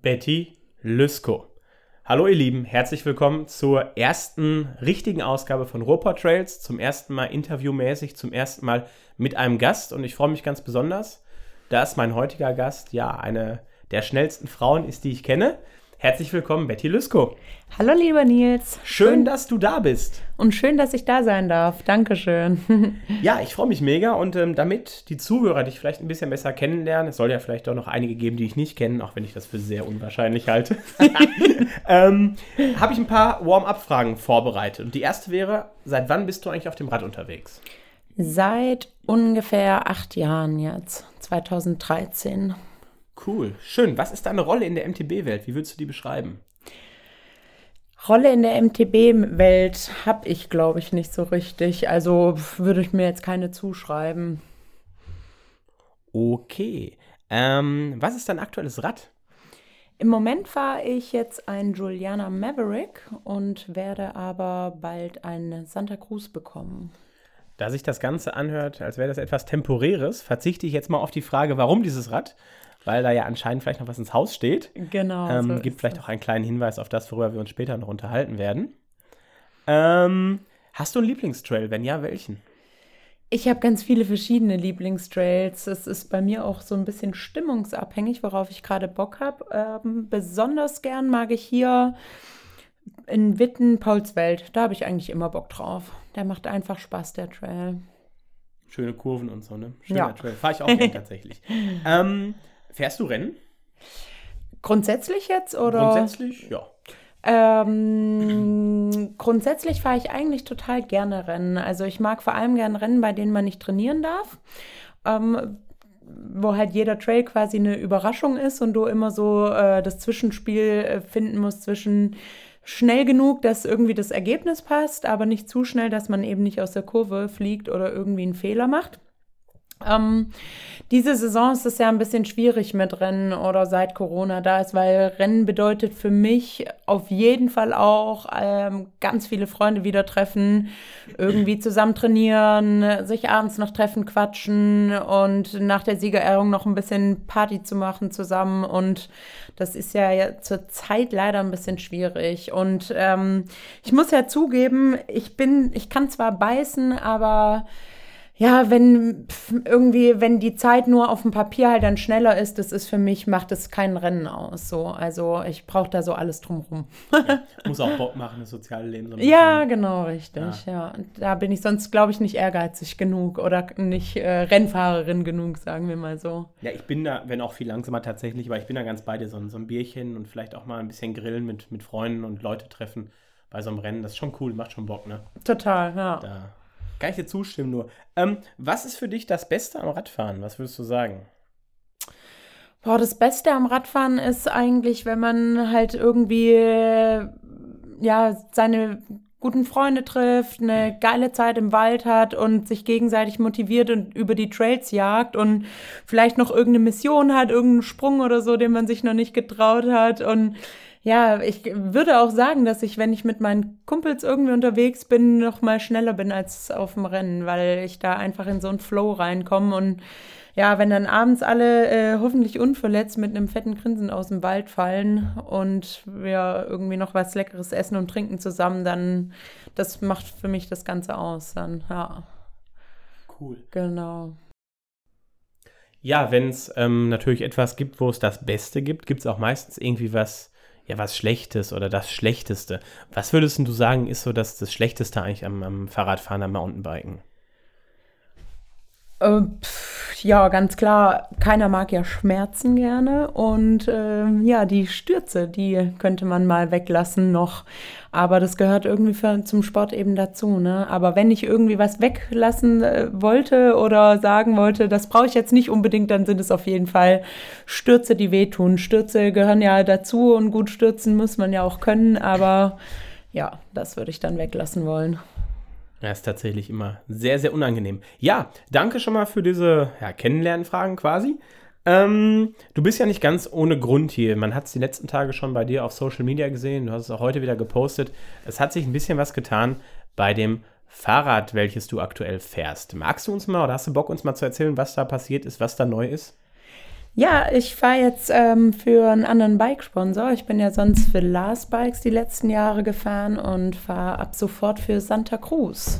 Betty Lüsko. Hallo ihr Lieben, herzlich willkommen zur ersten richtigen Ausgabe von Ruhrport. Zum ersten Mal interviewmäßig, zum ersten Mal mit einem Gast und ich freue mich ganz besonders, dass mein heutiger Gast ja eine der schnellsten Frauen ist, die ich kenne. Herzlich willkommen, Betty Lüsko. Hallo, lieber Nils. Schön, schön, dass du da bist. Und schön, dass ich da sein darf. Dankeschön. ja, ich freue mich mega und ähm, damit die Zuhörer dich vielleicht ein bisschen besser kennenlernen, es soll ja vielleicht auch noch einige geben, die ich nicht kenne, auch wenn ich das für sehr unwahrscheinlich halte, ähm, habe ich ein paar Warm-up-Fragen vorbereitet. Und die erste wäre, seit wann bist du eigentlich auf dem Rad unterwegs? Seit ungefähr acht Jahren jetzt, 2013. Cool, schön. Was ist deine Rolle in der MTB-Welt? Wie würdest du die beschreiben? Rolle in der MTB-Welt habe ich, glaube ich, nicht so richtig. Also würde ich mir jetzt keine zuschreiben. Okay. Ähm, was ist dein aktuelles Rad? Im Moment fahre ich jetzt ein Juliana Maverick und werde aber bald ein Santa Cruz bekommen. Da sich das Ganze anhört, als wäre das etwas Temporäres, verzichte ich jetzt mal auf die Frage, warum dieses Rad weil da ja anscheinend vielleicht noch was ins Haus steht. Genau. Ähm, so gibt vielleicht das. auch einen kleinen Hinweis auf das, worüber wir uns später noch unterhalten werden. Ähm, hast du einen Lieblingstrail? Wenn ja, welchen? Ich habe ganz viele verschiedene Lieblingstrails. Es ist bei mir auch so ein bisschen stimmungsabhängig, worauf ich gerade Bock habe. Ähm, besonders gern mag ich hier in Witten Paulswelt. Da habe ich eigentlich immer Bock drauf. Der macht einfach Spaß, der Trail. Schöne Kurven und so, ne? Schöner ja. Trail. Fahre ich auch gerne tatsächlich. Ähm, Fährst du Rennen? Grundsätzlich jetzt oder? Grundsätzlich, ja. Ähm, grundsätzlich fahre ich eigentlich total gerne Rennen. Also ich mag vor allem gerne Rennen, bei denen man nicht trainieren darf. Ähm, wo halt jeder Trail quasi eine Überraschung ist und du immer so äh, das Zwischenspiel äh, finden musst zwischen schnell genug, dass irgendwie das Ergebnis passt, aber nicht zu schnell, dass man eben nicht aus der Kurve fliegt oder irgendwie einen Fehler macht. Ähm, diese Saison ist es ja ein bisschen schwierig mit Rennen oder seit Corona da ist, weil Rennen bedeutet für mich auf jeden Fall auch ähm, ganz viele Freunde wieder treffen, irgendwie zusammen trainieren, sich abends noch treffen, quatschen und nach der Siegerehrung noch ein bisschen Party zu machen zusammen. Und das ist ja zur Zeit leider ein bisschen schwierig. Und ähm, ich muss ja zugeben, ich bin, ich kann zwar beißen, aber ja, wenn irgendwie, wenn die Zeit nur auf dem Papier halt dann schneller ist, das ist für mich, macht es kein Rennen aus. So. Also ich brauche da so alles drumrum. ja, muss auch Bock machen, das soziale Leben. So ja, genau, richtig. Ja. ja. Da bin ich sonst, glaube ich, nicht ehrgeizig genug oder nicht äh, Rennfahrerin genug, sagen wir mal so. Ja, ich bin da, wenn auch viel langsamer tatsächlich, aber ich bin da ganz bei dir, so, so ein Bierchen und vielleicht auch mal ein bisschen grillen mit, mit Freunden und Leute treffen bei so einem Rennen. Das ist schon cool, macht schon Bock, ne? Total, ja. Da kann ich dir zustimmen nur. Ähm, was ist für dich das Beste am Radfahren? Was würdest du sagen? Boah, das Beste am Radfahren ist eigentlich, wenn man halt irgendwie ja seine guten Freunde trifft, eine geile Zeit im Wald hat und sich gegenseitig motiviert und über die Trails jagt und vielleicht noch irgendeine Mission hat, irgendeinen Sprung oder so, den man sich noch nicht getraut hat und ja, ich würde auch sagen, dass ich, wenn ich mit meinen Kumpels irgendwie unterwegs bin, noch mal schneller bin als auf dem Rennen, weil ich da einfach in so einen Flow reinkomme und ja, wenn dann abends alle äh, hoffentlich unverletzt mit einem fetten Grinsen aus dem Wald fallen und wir irgendwie noch was Leckeres essen und trinken zusammen, dann das macht für mich das Ganze aus. Dann, ja. Cool. Genau. Ja, wenn es ähm, natürlich etwas gibt, wo es das Beste gibt, gibt es auch meistens irgendwie was, ja, was Schlechtes oder das Schlechteste. Was würdest du sagen, ist so das, das Schlechteste eigentlich am, am Fahrradfahren, am Mountainbiken? Äh, ja, ganz klar, keiner mag ja Schmerzen gerne. Und äh, ja, die Stürze, die könnte man mal weglassen noch. Aber das gehört irgendwie für, zum Sport eben dazu. Ne? Aber wenn ich irgendwie was weglassen äh, wollte oder sagen wollte, das brauche ich jetzt nicht unbedingt, dann sind es auf jeden Fall Stürze, die wehtun. Stürze gehören ja dazu und gut stürzen muss man ja auch können. Aber ja, das würde ich dann weglassen wollen. Ja, ist tatsächlich immer sehr, sehr unangenehm. Ja, danke schon mal für diese ja, Kennenlernfragen quasi. Ähm, du bist ja nicht ganz ohne Grund hier. Man hat es die letzten Tage schon bei dir auf Social Media gesehen. Du hast es auch heute wieder gepostet. Es hat sich ein bisschen was getan bei dem Fahrrad, welches du aktuell fährst. Magst du uns mal oder hast du Bock, uns mal zu erzählen, was da passiert ist, was da neu ist? Ja, ich fahre jetzt ähm, für einen anderen Bike-Sponsor. Ich bin ja sonst für Lars Bikes die letzten Jahre gefahren und fahre ab sofort für Santa Cruz.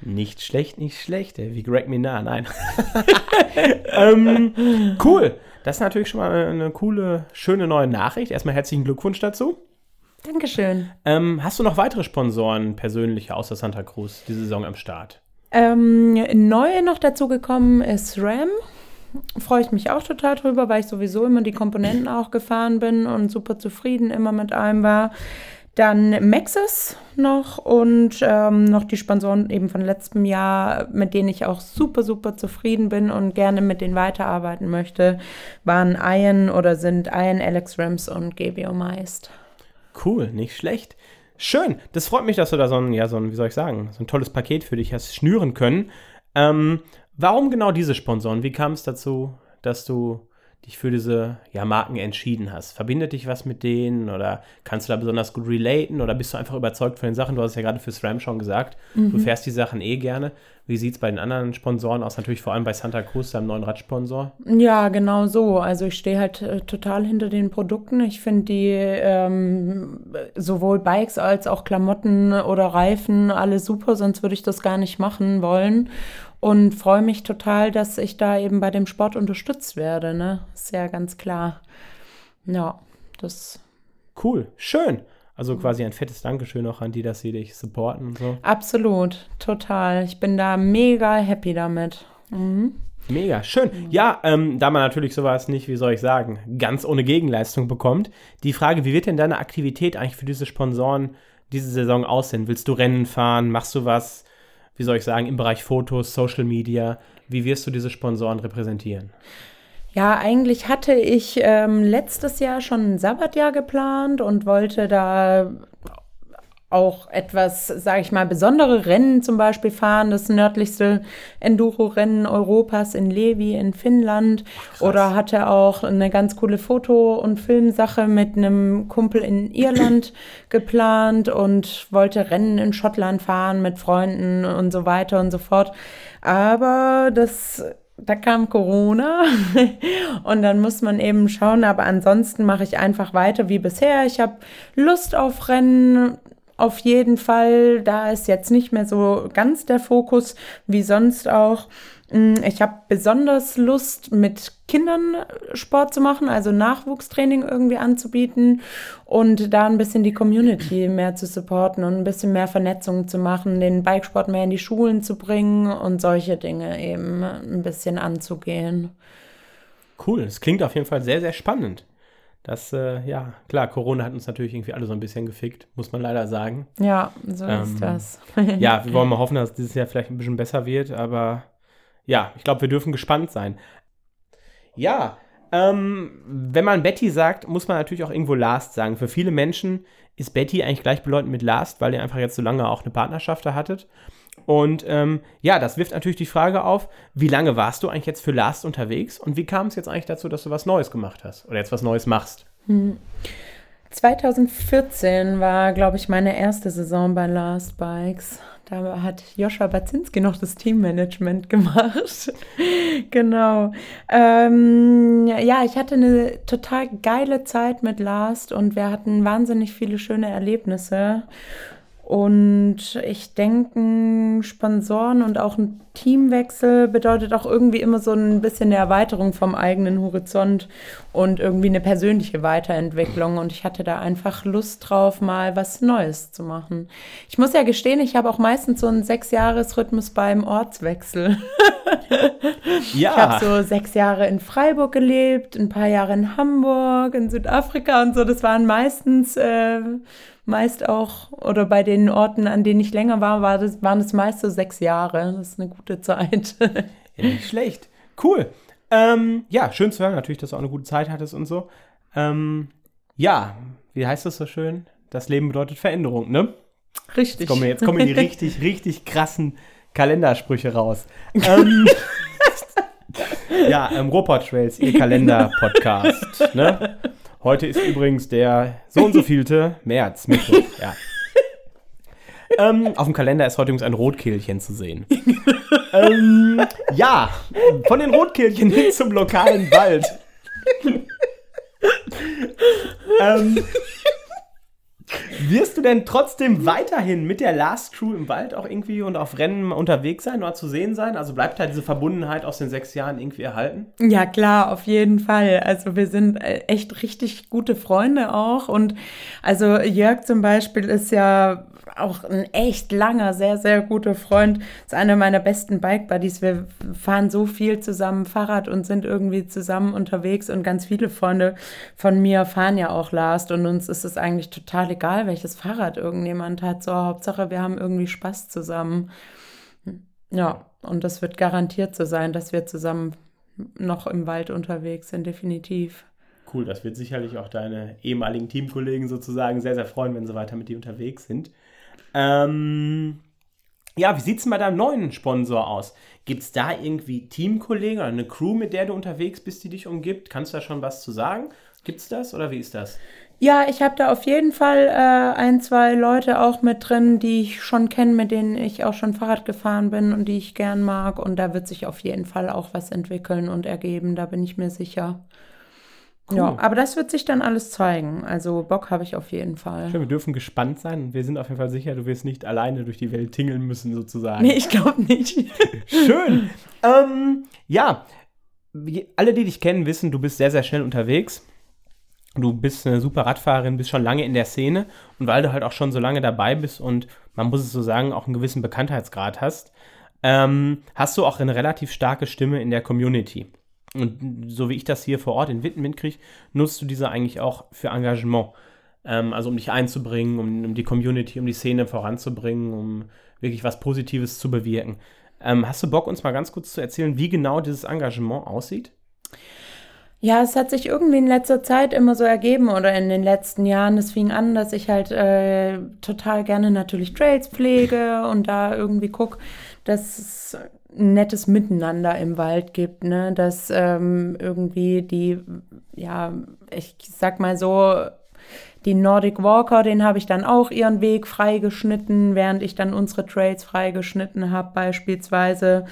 Nicht schlecht, nicht schlecht, ey. wie Greg Minar, nein. ähm, cool. Das ist natürlich schon mal eine, coole, schöne neue Nachricht. Erstmal herzlichen Glückwunsch dazu. Dankeschön. Ähm, hast du noch weitere Sponsoren persönliche außer Santa Cruz diese Saison am Start? Ähm, neu noch dazu gekommen ist RAM freue ich mich auch total drüber, weil ich sowieso immer die Komponenten auch gefahren bin und super zufrieden immer mit allem war. Dann Maxis noch und ähm, noch die Sponsoren eben von letztem Jahr, mit denen ich auch super, super zufrieden bin und gerne mit denen weiterarbeiten möchte, waren Ian oder sind Ian, Alex Rams und GBO Meist. Cool, nicht schlecht. Schön, das freut mich, dass du da so ein, ja, so ein, wie soll ich sagen, so ein tolles Paket für dich hast schnüren können. Ähm, Warum genau diese Sponsoren? Wie kam es dazu, dass du dich für diese ja, Marken entschieden hast? Verbindet dich was mit denen oder kannst du da besonders gut relaten oder bist du einfach überzeugt von den Sachen? Du hast es ja gerade für SRAM schon gesagt, mhm. du fährst die Sachen eh gerne. Wie sieht es bei den anderen Sponsoren aus? Natürlich vor allem bei Santa Cruz, deinem neuen Radsponsor. Ja, genau so. Also ich stehe halt äh, total hinter den Produkten. Ich finde die ähm, sowohl Bikes als auch Klamotten oder Reifen alle super, sonst würde ich das gar nicht machen wollen und freue mich total, dass ich da eben bei dem Sport unterstützt werde. Ne? Ist ja ganz klar. Ja, das. Cool, schön. Also quasi ein fettes Dankeschön auch an die, dass sie dich supporten und so. Absolut, total. Ich bin da mega happy damit. Mhm. Mega, schön. Ja, ähm, da man natürlich sowas nicht, wie soll ich sagen, ganz ohne Gegenleistung bekommt, die Frage, wie wird denn deine Aktivität eigentlich für diese Sponsoren diese Saison aussehen? Willst du Rennen fahren? Machst du was? Wie soll ich sagen, im Bereich Fotos, Social Media? Wie wirst du diese Sponsoren repräsentieren? Ja, eigentlich hatte ich ähm, letztes Jahr schon ein Sabbatjahr geplant und wollte da auch etwas, sage ich mal, besondere Rennen zum Beispiel fahren. Das nördlichste Enduro-Rennen Europas in Levi in Finnland. Ach, Oder hatte auch eine ganz coole Foto- und Filmsache mit einem Kumpel in Irland geplant und wollte Rennen in Schottland fahren mit Freunden und so weiter und so fort. Aber das da kam Corona und dann muss man eben schauen, aber ansonsten mache ich einfach weiter wie bisher. Ich habe Lust auf Rennen, auf jeden Fall. Da ist jetzt nicht mehr so ganz der Fokus wie sonst auch. Mm, ich habe besonders Lust, mit Kindern Sport zu machen, also Nachwuchstraining irgendwie anzubieten und da ein bisschen die Community mehr zu supporten und ein bisschen mehr Vernetzung zu machen, den Bikesport mehr in die Schulen zu bringen und solche Dinge eben ein bisschen anzugehen. Cool, das klingt auf jeden Fall sehr, sehr spannend. Das, äh, ja, klar, Corona hat uns natürlich irgendwie alle so ein bisschen gefickt, muss man leider sagen. Ja, so ähm, ist das. ja, wir wollen mal hoffen, dass dieses Jahr vielleicht ein bisschen besser wird, aber ja, ich glaube, wir dürfen gespannt sein. Ja, ähm, wenn man Betty sagt, muss man natürlich auch irgendwo Last sagen. Für viele Menschen ist Betty eigentlich gleichbedeutend mit Last, weil ihr einfach jetzt so lange auch eine Partnerschaft da hattet. Und ähm, ja, das wirft natürlich die Frage auf, wie lange warst du eigentlich jetzt für Last unterwegs und wie kam es jetzt eigentlich dazu, dass du was Neues gemacht hast oder jetzt was Neues machst? Hm. 2014 war, glaube ich, meine erste Saison bei Last Bikes. Da hat Joscha Baczynski noch das Teammanagement gemacht. genau. Ähm, ja, ich hatte eine total geile Zeit mit Last und wir hatten wahnsinnig viele schöne Erlebnisse. Und ich denke, Sponsoren und auch ein Teamwechsel bedeutet auch irgendwie immer so ein bisschen eine Erweiterung vom eigenen Horizont und irgendwie eine persönliche Weiterentwicklung. Und ich hatte da einfach Lust drauf, mal was Neues zu machen. Ich muss ja gestehen, ich habe auch meistens so einen Sechs-Jahres-Rhythmus beim Ortswechsel. ja. Ich habe so sechs Jahre in Freiburg gelebt, ein paar Jahre in Hamburg, in Südafrika und so. Das waren meistens. Äh, meist auch, oder bei den Orten, an denen ich länger war, war das, waren es meist so sechs Jahre. Das ist eine gute Zeit. ja, nicht schlecht. Cool. Ähm, ja, schön zu hören natürlich, dass du auch eine gute Zeit hattest und so. Ähm, ja, wie heißt das so schön? Das Leben bedeutet Veränderung, ne? Richtig. Jetzt kommen, jetzt kommen die richtig, richtig krassen Kalendersprüche raus. Ähm, ja, ähm, Robot Trails, ihr Kalender-Podcast. Ne? Heute ist übrigens der so und so vielte März, Mittwoch, ja. ähm, auf dem Kalender ist heute übrigens ein Rotkehlchen zu sehen. ähm, ja, von den Rotkehlchen hin zum lokalen Wald. ähm, wirst du denn trotzdem weiterhin mit der Last Crew im Wald auch irgendwie und auf Rennen unterwegs sein oder zu sehen sein? Also bleibt da diese Verbundenheit aus den sechs Jahren irgendwie erhalten? Ja, klar, auf jeden Fall. Also wir sind äh, echt richtig gute Freunde auch. Und also Jörg zum Beispiel ist ja auch ein echt langer, sehr, sehr guter Freund. Ist einer meiner besten Bike-Buddies. Wir fahren so viel zusammen Fahrrad und sind irgendwie zusammen unterwegs und ganz viele Freunde von mir fahren ja auch Last und uns ist es eigentlich total egal, welches Fahrrad irgendjemand hat. So, Hauptsache, wir haben irgendwie Spaß zusammen. Ja, und das wird garantiert so sein, dass wir zusammen noch im Wald unterwegs sind, definitiv. Cool, das wird sicherlich auch deine ehemaligen Teamkollegen sozusagen sehr, sehr freuen, wenn sie weiter mit dir unterwegs sind. Ähm, ja, wie sieht es bei deinem neuen Sponsor aus? Gibt es da irgendwie Teamkollegen oder eine Crew, mit der du unterwegs bist, die dich umgibt? Kannst du da schon was zu sagen? Gibt es das oder wie ist das? Ja, ich habe da auf jeden Fall äh, ein, zwei Leute auch mit drin, die ich schon kenne, mit denen ich auch schon Fahrrad gefahren bin und die ich gern mag. Und da wird sich auf jeden Fall auch was entwickeln und ergeben, da bin ich mir sicher. Cool. Ja, aber das wird sich dann alles zeigen. Also Bock habe ich auf jeden Fall. Schön, wir dürfen gespannt sein. Wir sind auf jeden Fall sicher, du wirst nicht alleine durch die Welt tingeln müssen, sozusagen. Nee, ich glaube nicht. Schön. ähm, ja, alle, die dich kennen, wissen, du bist sehr, sehr schnell unterwegs. Du bist eine super Radfahrerin, bist schon lange in der Szene. Und weil du halt auch schon so lange dabei bist und man muss es so sagen, auch einen gewissen Bekanntheitsgrad hast, ähm, hast du auch eine relativ starke Stimme in der Community. Und so wie ich das hier vor Ort in Witten mitkriege, nutzt du diese eigentlich auch für Engagement. Ähm, also um dich einzubringen, um, um, die Community, um die Szene voranzubringen, um wirklich was Positives zu bewirken. Ähm, hast du Bock, uns mal ganz kurz zu erzählen, wie genau dieses Engagement aussieht? Ja, es hat sich irgendwie in letzter Zeit immer so ergeben oder in den letzten Jahren. Es fing an, dass ich halt äh, total gerne natürlich Trails pflege und da irgendwie gucke, dass es ein nettes Miteinander im Wald gibt, ne? dass ähm, irgendwie die, ja, ich sag mal so, die Nordic Walker, den habe ich dann auch ihren Weg freigeschnitten, während ich dann unsere Trails freigeschnitten habe beispielsweise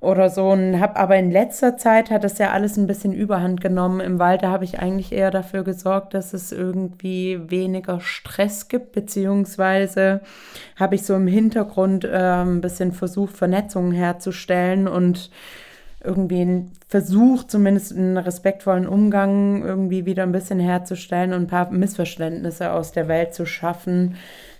oder so. Und habe aber in letzter Zeit hat das ja alles ein bisschen Überhand genommen. Im Wald da habe ich eigentlich eher dafür gesorgt, dass es irgendwie weniger Stress gibt, beziehungsweise habe ich so im Hintergrund äh, ein bisschen versucht, Vernetzungen herzustellen und irgendwie versucht, zumindest einen respektvollen Umgang irgendwie wieder ein bisschen herzustellen und ein paar Missverständnisse aus der Welt zu schaffen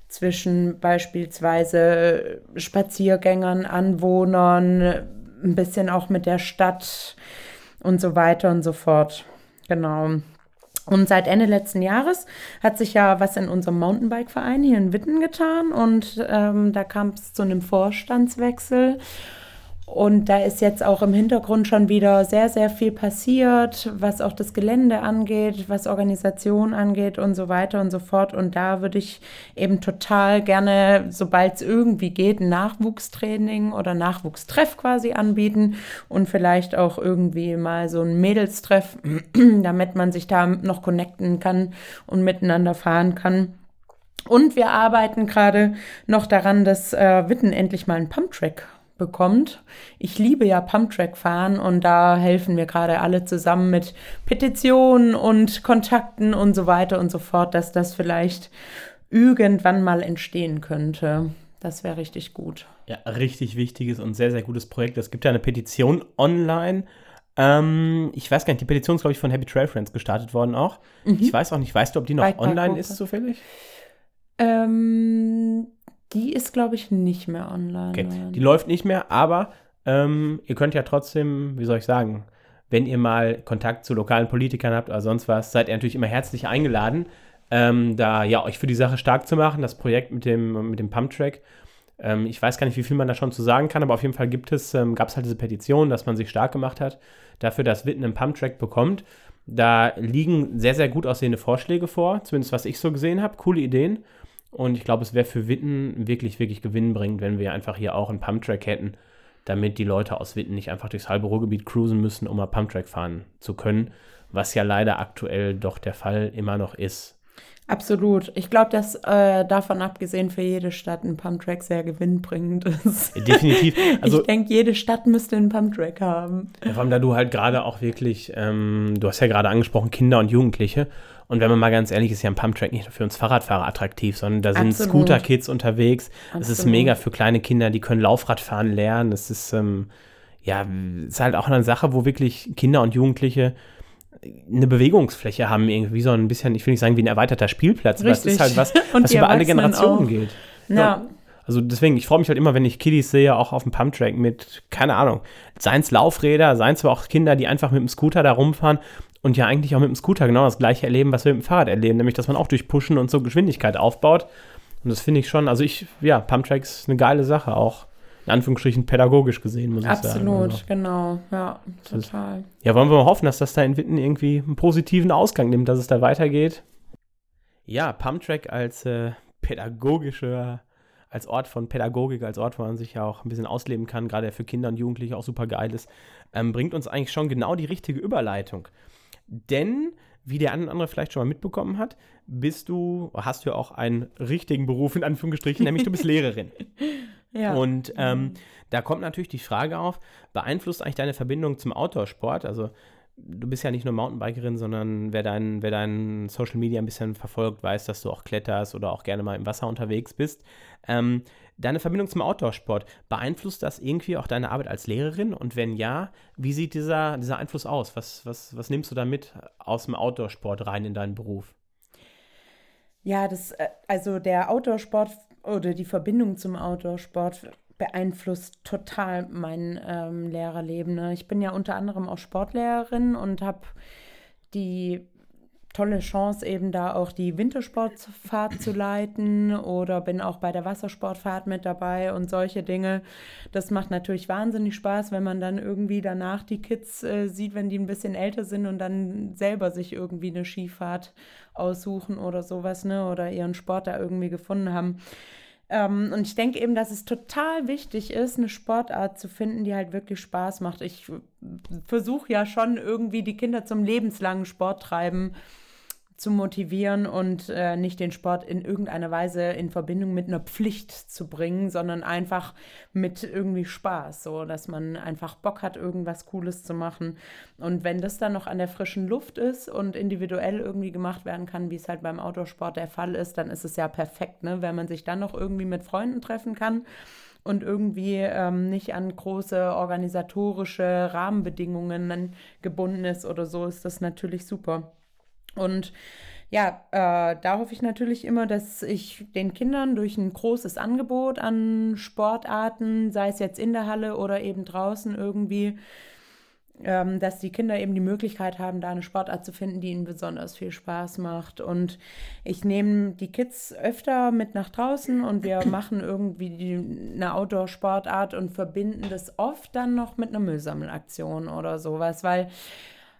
zwischen beispielsweise Spaziergängern, Anwohnern, ein bisschen auch mit der Stadt und so weiter und so fort. Genau. Und seit Ende letzten Jahres hat sich ja was in unserem Mountainbike-Verein hier in Witten getan und ähm, da kam es zu einem Vorstandswechsel. Und da ist jetzt auch im Hintergrund schon wieder sehr, sehr viel passiert, was auch das Gelände angeht, was Organisation angeht und so weiter und so fort. Und da würde ich eben total gerne, sobald es irgendwie geht, ein Nachwuchstraining oder Nachwuchstreff quasi anbieten und vielleicht auch irgendwie mal so ein Mädelstreff, damit man sich da noch connecten kann und miteinander fahren kann. Und wir arbeiten gerade noch daran, dass äh, Witten endlich mal einen Pumptrack bekommt. Ich liebe ja Pumptrack fahren und da helfen wir gerade alle zusammen mit Petitionen und Kontakten und so weiter und so fort, dass das vielleicht irgendwann mal entstehen könnte. Das wäre richtig gut. Ja, richtig wichtiges und sehr, sehr gutes Projekt. Es gibt ja eine Petition online. Ähm, ich weiß gar nicht, die Petition ist, glaube ich, von Happy Trail Friends gestartet worden auch. Mhm. Ich weiß auch nicht, weißt du, ob die noch online ist zufällig? Ähm, die ist, glaube ich, nicht mehr online. Okay. Die läuft nicht mehr, aber ähm, ihr könnt ja trotzdem, wie soll ich sagen, wenn ihr mal Kontakt zu lokalen Politikern habt oder sonst was, seid ihr natürlich immer herzlich eingeladen, ähm, da ja euch für die Sache stark zu machen, das Projekt mit dem, mit dem Pumptrack. Ähm, ich weiß gar nicht, wie viel man da schon zu sagen kann, aber auf jeden Fall gibt es, ähm, gab es halt diese Petition, dass man sich stark gemacht hat, dafür, dass Witten einen Pumptrack bekommt. Da liegen sehr, sehr gut aussehende Vorschläge vor, zumindest was ich so gesehen habe, coole Ideen. Und ich glaube, es wäre für Witten wirklich, wirklich gewinnbringend, wenn wir einfach hier auch einen Pumptrack hätten, damit die Leute aus Witten nicht einfach durchs halbe Ruhrgebiet cruisen müssen, um mal Pumptrack fahren zu können, was ja leider aktuell doch der Fall immer noch ist. Absolut. Ich glaube, dass äh, davon abgesehen für jede Stadt ein Pumptrack sehr gewinnbringend ist. Definitiv. Also, ich denke, jede Stadt müsste einen Pumptrack haben. Ja, vor allem, da du halt gerade auch wirklich, ähm, du hast ja gerade angesprochen, Kinder und Jugendliche. Und wenn man mal ganz ehrlich ist, ist ja ein Pumptrack nicht nur für uns Fahrradfahrer attraktiv, sondern da sind Scooter-Kids unterwegs. Das ist mega für kleine Kinder, die können Laufradfahren lernen. Das ist, ähm, ja, ist halt auch eine Sache, wo wirklich Kinder und Jugendliche eine Bewegungsfläche haben, irgendwie so ein bisschen, ich will nicht sagen wie ein erweiterter Spielplatz, Richtig. aber es ist halt was, was über alle Generationen auch. gilt. Ja. ja. Also deswegen, ich freue mich halt immer, wenn ich Kiddies sehe, auch auf dem Pumptrack mit, keine Ahnung, seien es Laufräder, seien es aber auch Kinder, die einfach mit dem Scooter da rumfahren und ja eigentlich auch mit dem Scooter genau das gleiche erleben, was wir mit dem Fahrrad erleben, nämlich dass man auch durch Pushen und so Geschwindigkeit aufbaut. Und das finde ich schon, also ich, ja, Pumptracks ist eine geile Sache auch in Anführungsstrichen pädagogisch gesehen, muss Absolut, ich sagen. Absolut, also. genau, ja, total. ja, wollen wir mal hoffen, dass das da in Witten irgendwie einen positiven Ausgang nimmt, dass es da weitergeht. Ja, Pumptrack als äh, pädagogischer, als Ort von Pädagogik, als Ort, wo man sich ja auch ein bisschen ausleben kann, gerade für Kinder und Jugendliche auch super geil ist, ähm, bringt uns eigentlich schon genau die richtige Überleitung. Denn wie der andere vielleicht schon mal mitbekommen hat, bist du, hast du ja auch einen richtigen Beruf in Anführungsstrichen, nämlich du bist Lehrerin. Ja. Und ähm, mhm. da kommt natürlich die Frage auf, beeinflusst eigentlich deine Verbindung zum Outdoor-Sport? Also du bist ja nicht nur Mountainbikerin, sondern wer dein, wer dein Social Media ein bisschen verfolgt, weiß, dass du auch kletterst oder auch gerne mal im Wasser unterwegs bist. Ähm, deine Verbindung zum Outdoor-Sport, beeinflusst das irgendwie auch deine Arbeit als Lehrerin? Und wenn ja, wie sieht dieser, dieser Einfluss aus? Was, was, was nimmst du da mit aus dem Outdoor-Sport rein in deinen Beruf? Ja, das, äh, also der Outdoor-Sport oder die Verbindung zum Outdoor-Sport beeinflusst total mein ähm, Lehrerleben. Ne? Ich bin ja unter anderem auch Sportlehrerin und habe die tolle Chance, eben da auch die Wintersportfahrt zu leiten oder bin auch bei der Wassersportfahrt mit dabei und solche Dinge. Das macht natürlich wahnsinnig Spaß, wenn man dann irgendwie danach die Kids äh, sieht, wenn die ein bisschen älter sind und dann selber sich irgendwie eine Skifahrt aussuchen oder sowas, ne? Oder ihren Sport da irgendwie gefunden haben. Ähm, und ich denke eben, dass es total wichtig ist, eine Sportart zu finden, die halt wirklich Spaß macht. Ich versuche ja schon irgendwie die Kinder zum lebenslangen Sport treiben zu motivieren und äh, nicht den Sport in irgendeiner Weise in Verbindung mit einer Pflicht zu bringen, sondern einfach mit irgendwie Spaß, so dass man einfach Bock hat, irgendwas Cooles zu machen. Und wenn das dann noch an der frischen Luft ist und individuell irgendwie gemacht werden kann, wie es halt beim Autosport der Fall ist, dann ist es ja perfekt, ne? Wenn man sich dann noch irgendwie mit Freunden treffen kann und irgendwie ähm, nicht an große organisatorische Rahmenbedingungen gebunden ist oder so, ist das natürlich super. Und ja, äh, da hoffe ich natürlich immer, dass ich den Kindern durch ein großes Angebot an Sportarten, sei es jetzt in der Halle oder eben draußen irgendwie, ähm, dass die Kinder eben die Möglichkeit haben, da eine Sportart zu finden, die ihnen besonders viel Spaß macht. Und ich nehme die Kids öfter mit nach draußen und wir machen irgendwie die, eine Outdoor-Sportart und verbinden das oft dann noch mit einer Müllsammelaktion oder sowas, weil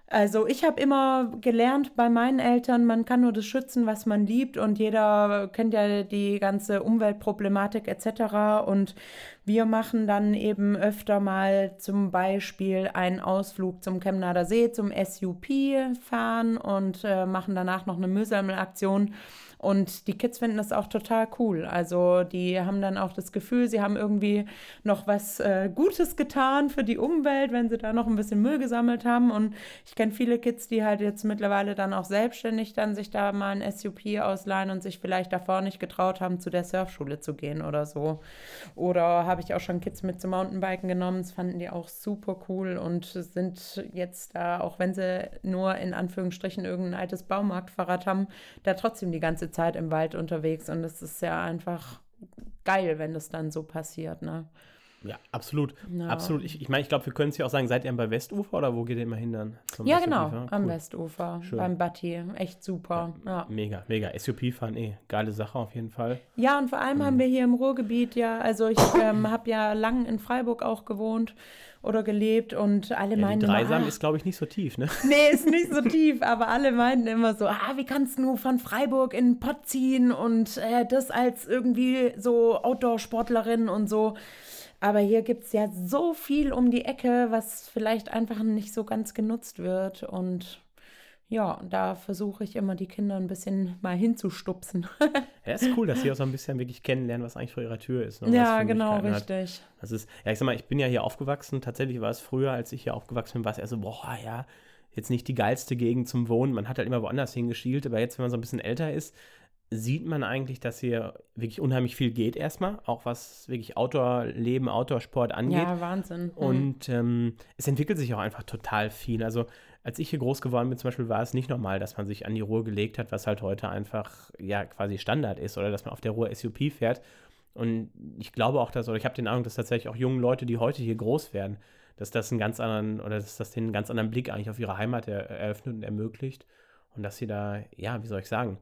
also ich habe immer gelernt bei meinen Eltern, man kann nur das schützen, was man liebt und jeder kennt ja die ganze Umweltproblematik etc. Und wir machen dann eben öfter mal zum Beispiel einen Ausflug zum Chemnader See, zum SUP fahren und äh, machen danach noch eine Müllsammelaktion. Und die Kids finden das auch total cool. Also die haben dann auch das Gefühl, sie haben irgendwie noch was äh, Gutes getan für die Umwelt, wenn sie da noch ein bisschen Müll gesammelt haben. Und ich kenne viele Kids, die halt jetzt mittlerweile dann auch selbstständig dann sich da mal ein SUP ausleihen und sich vielleicht davor nicht getraut haben, zu der Surfschule zu gehen oder so. Oder habe ich auch schon Kids mit zum Mountainbiken genommen. Das fanden die auch super cool und sind jetzt da, auch wenn sie nur in Anführungsstrichen irgendein altes Baumarktfahrrad haben, da trotzdem die ganze ganze Zeit im Wald unterwegs und es ist ja einfach geil, wenn das dann so passiert, ne? Ja, absolut. Ja. Absolut. Ich, ich meine, ich glaube, wir können es ja auch sagen, seid ihr bei Westufer oder wo geht ihr immer hin dann? ja, genau, cool. am Westufer, Schön. beim Batti. Echt super. Ja, ja. Mega, mega. SUP fahren eh, geile Sache auf jeden Fall. Ja, und vor allem mhm. haben wir hier im Ruhrgebiet ja, also ich ähm, habe ja lang in Freiburg auch gewohnt oder gelebt und alle ja, meinen. Dreisam immer, ist, glaube ich, nicht so tief, ne? Nee, ist nicht so tief, aber alle meinten immer so, ah, wie kannst du von Freiburg in den Pott ziehen und äh, das als irgendwie so Outdoor-Sportlerin und so. Aber hier gibt es ja so viel um die Ecke, was vielleicht einfach nicht so ganz genutzt wird und Ja, und da versuche ich immer die Kinder ein bisschen mal hinzustupsen. ja, ist cool, dass sie auch so ein bisschen wirklich kennenlernen, was eigentlich vor ihrer Tür ist. Ne, ja, genau, richtig. Hat. Das ist, ja, ich sag mal, ich bin ja hier aufgewachsen. Tatsächlich war es früher, als ich hier aufgewachsen bin, war es eher so, boah, ja, jetzt nicht die geilste Gegend zum Wohnen. Man hat halt immer woanders hingeschielt, aber jetzt, wenn man so ein bisschen älter ist, sieht man eigentlich, dass hier wirklich unheimlich viel geht erstmal, auch was wirklich Outdoor-Leben, Outdoor-Sport angeht. Ja, Wahnsinn. Mhm. Und ähm, es entwickelt sich auch einfach total viel. Also als ich hier groß geworden bin zum Beispiel, war es nicht normal, dass man sich an die Ruhe gelegt hat, was halt heute einfach ja quasi Standard ist oder dass man auf der Ruhe SUP fährt. Und ich glaube auch, dass, oder ich habe den Eindruck, dass tatsächlich auch junge Leute, die heute hier groß werden, dass das einen ganz anderen, oder dass das den einen ganz anderen Blick eigentlich auf ihre Heimat er eröffnet und ermöglicht. Und dass sie da, ja, wie soll ich sagen,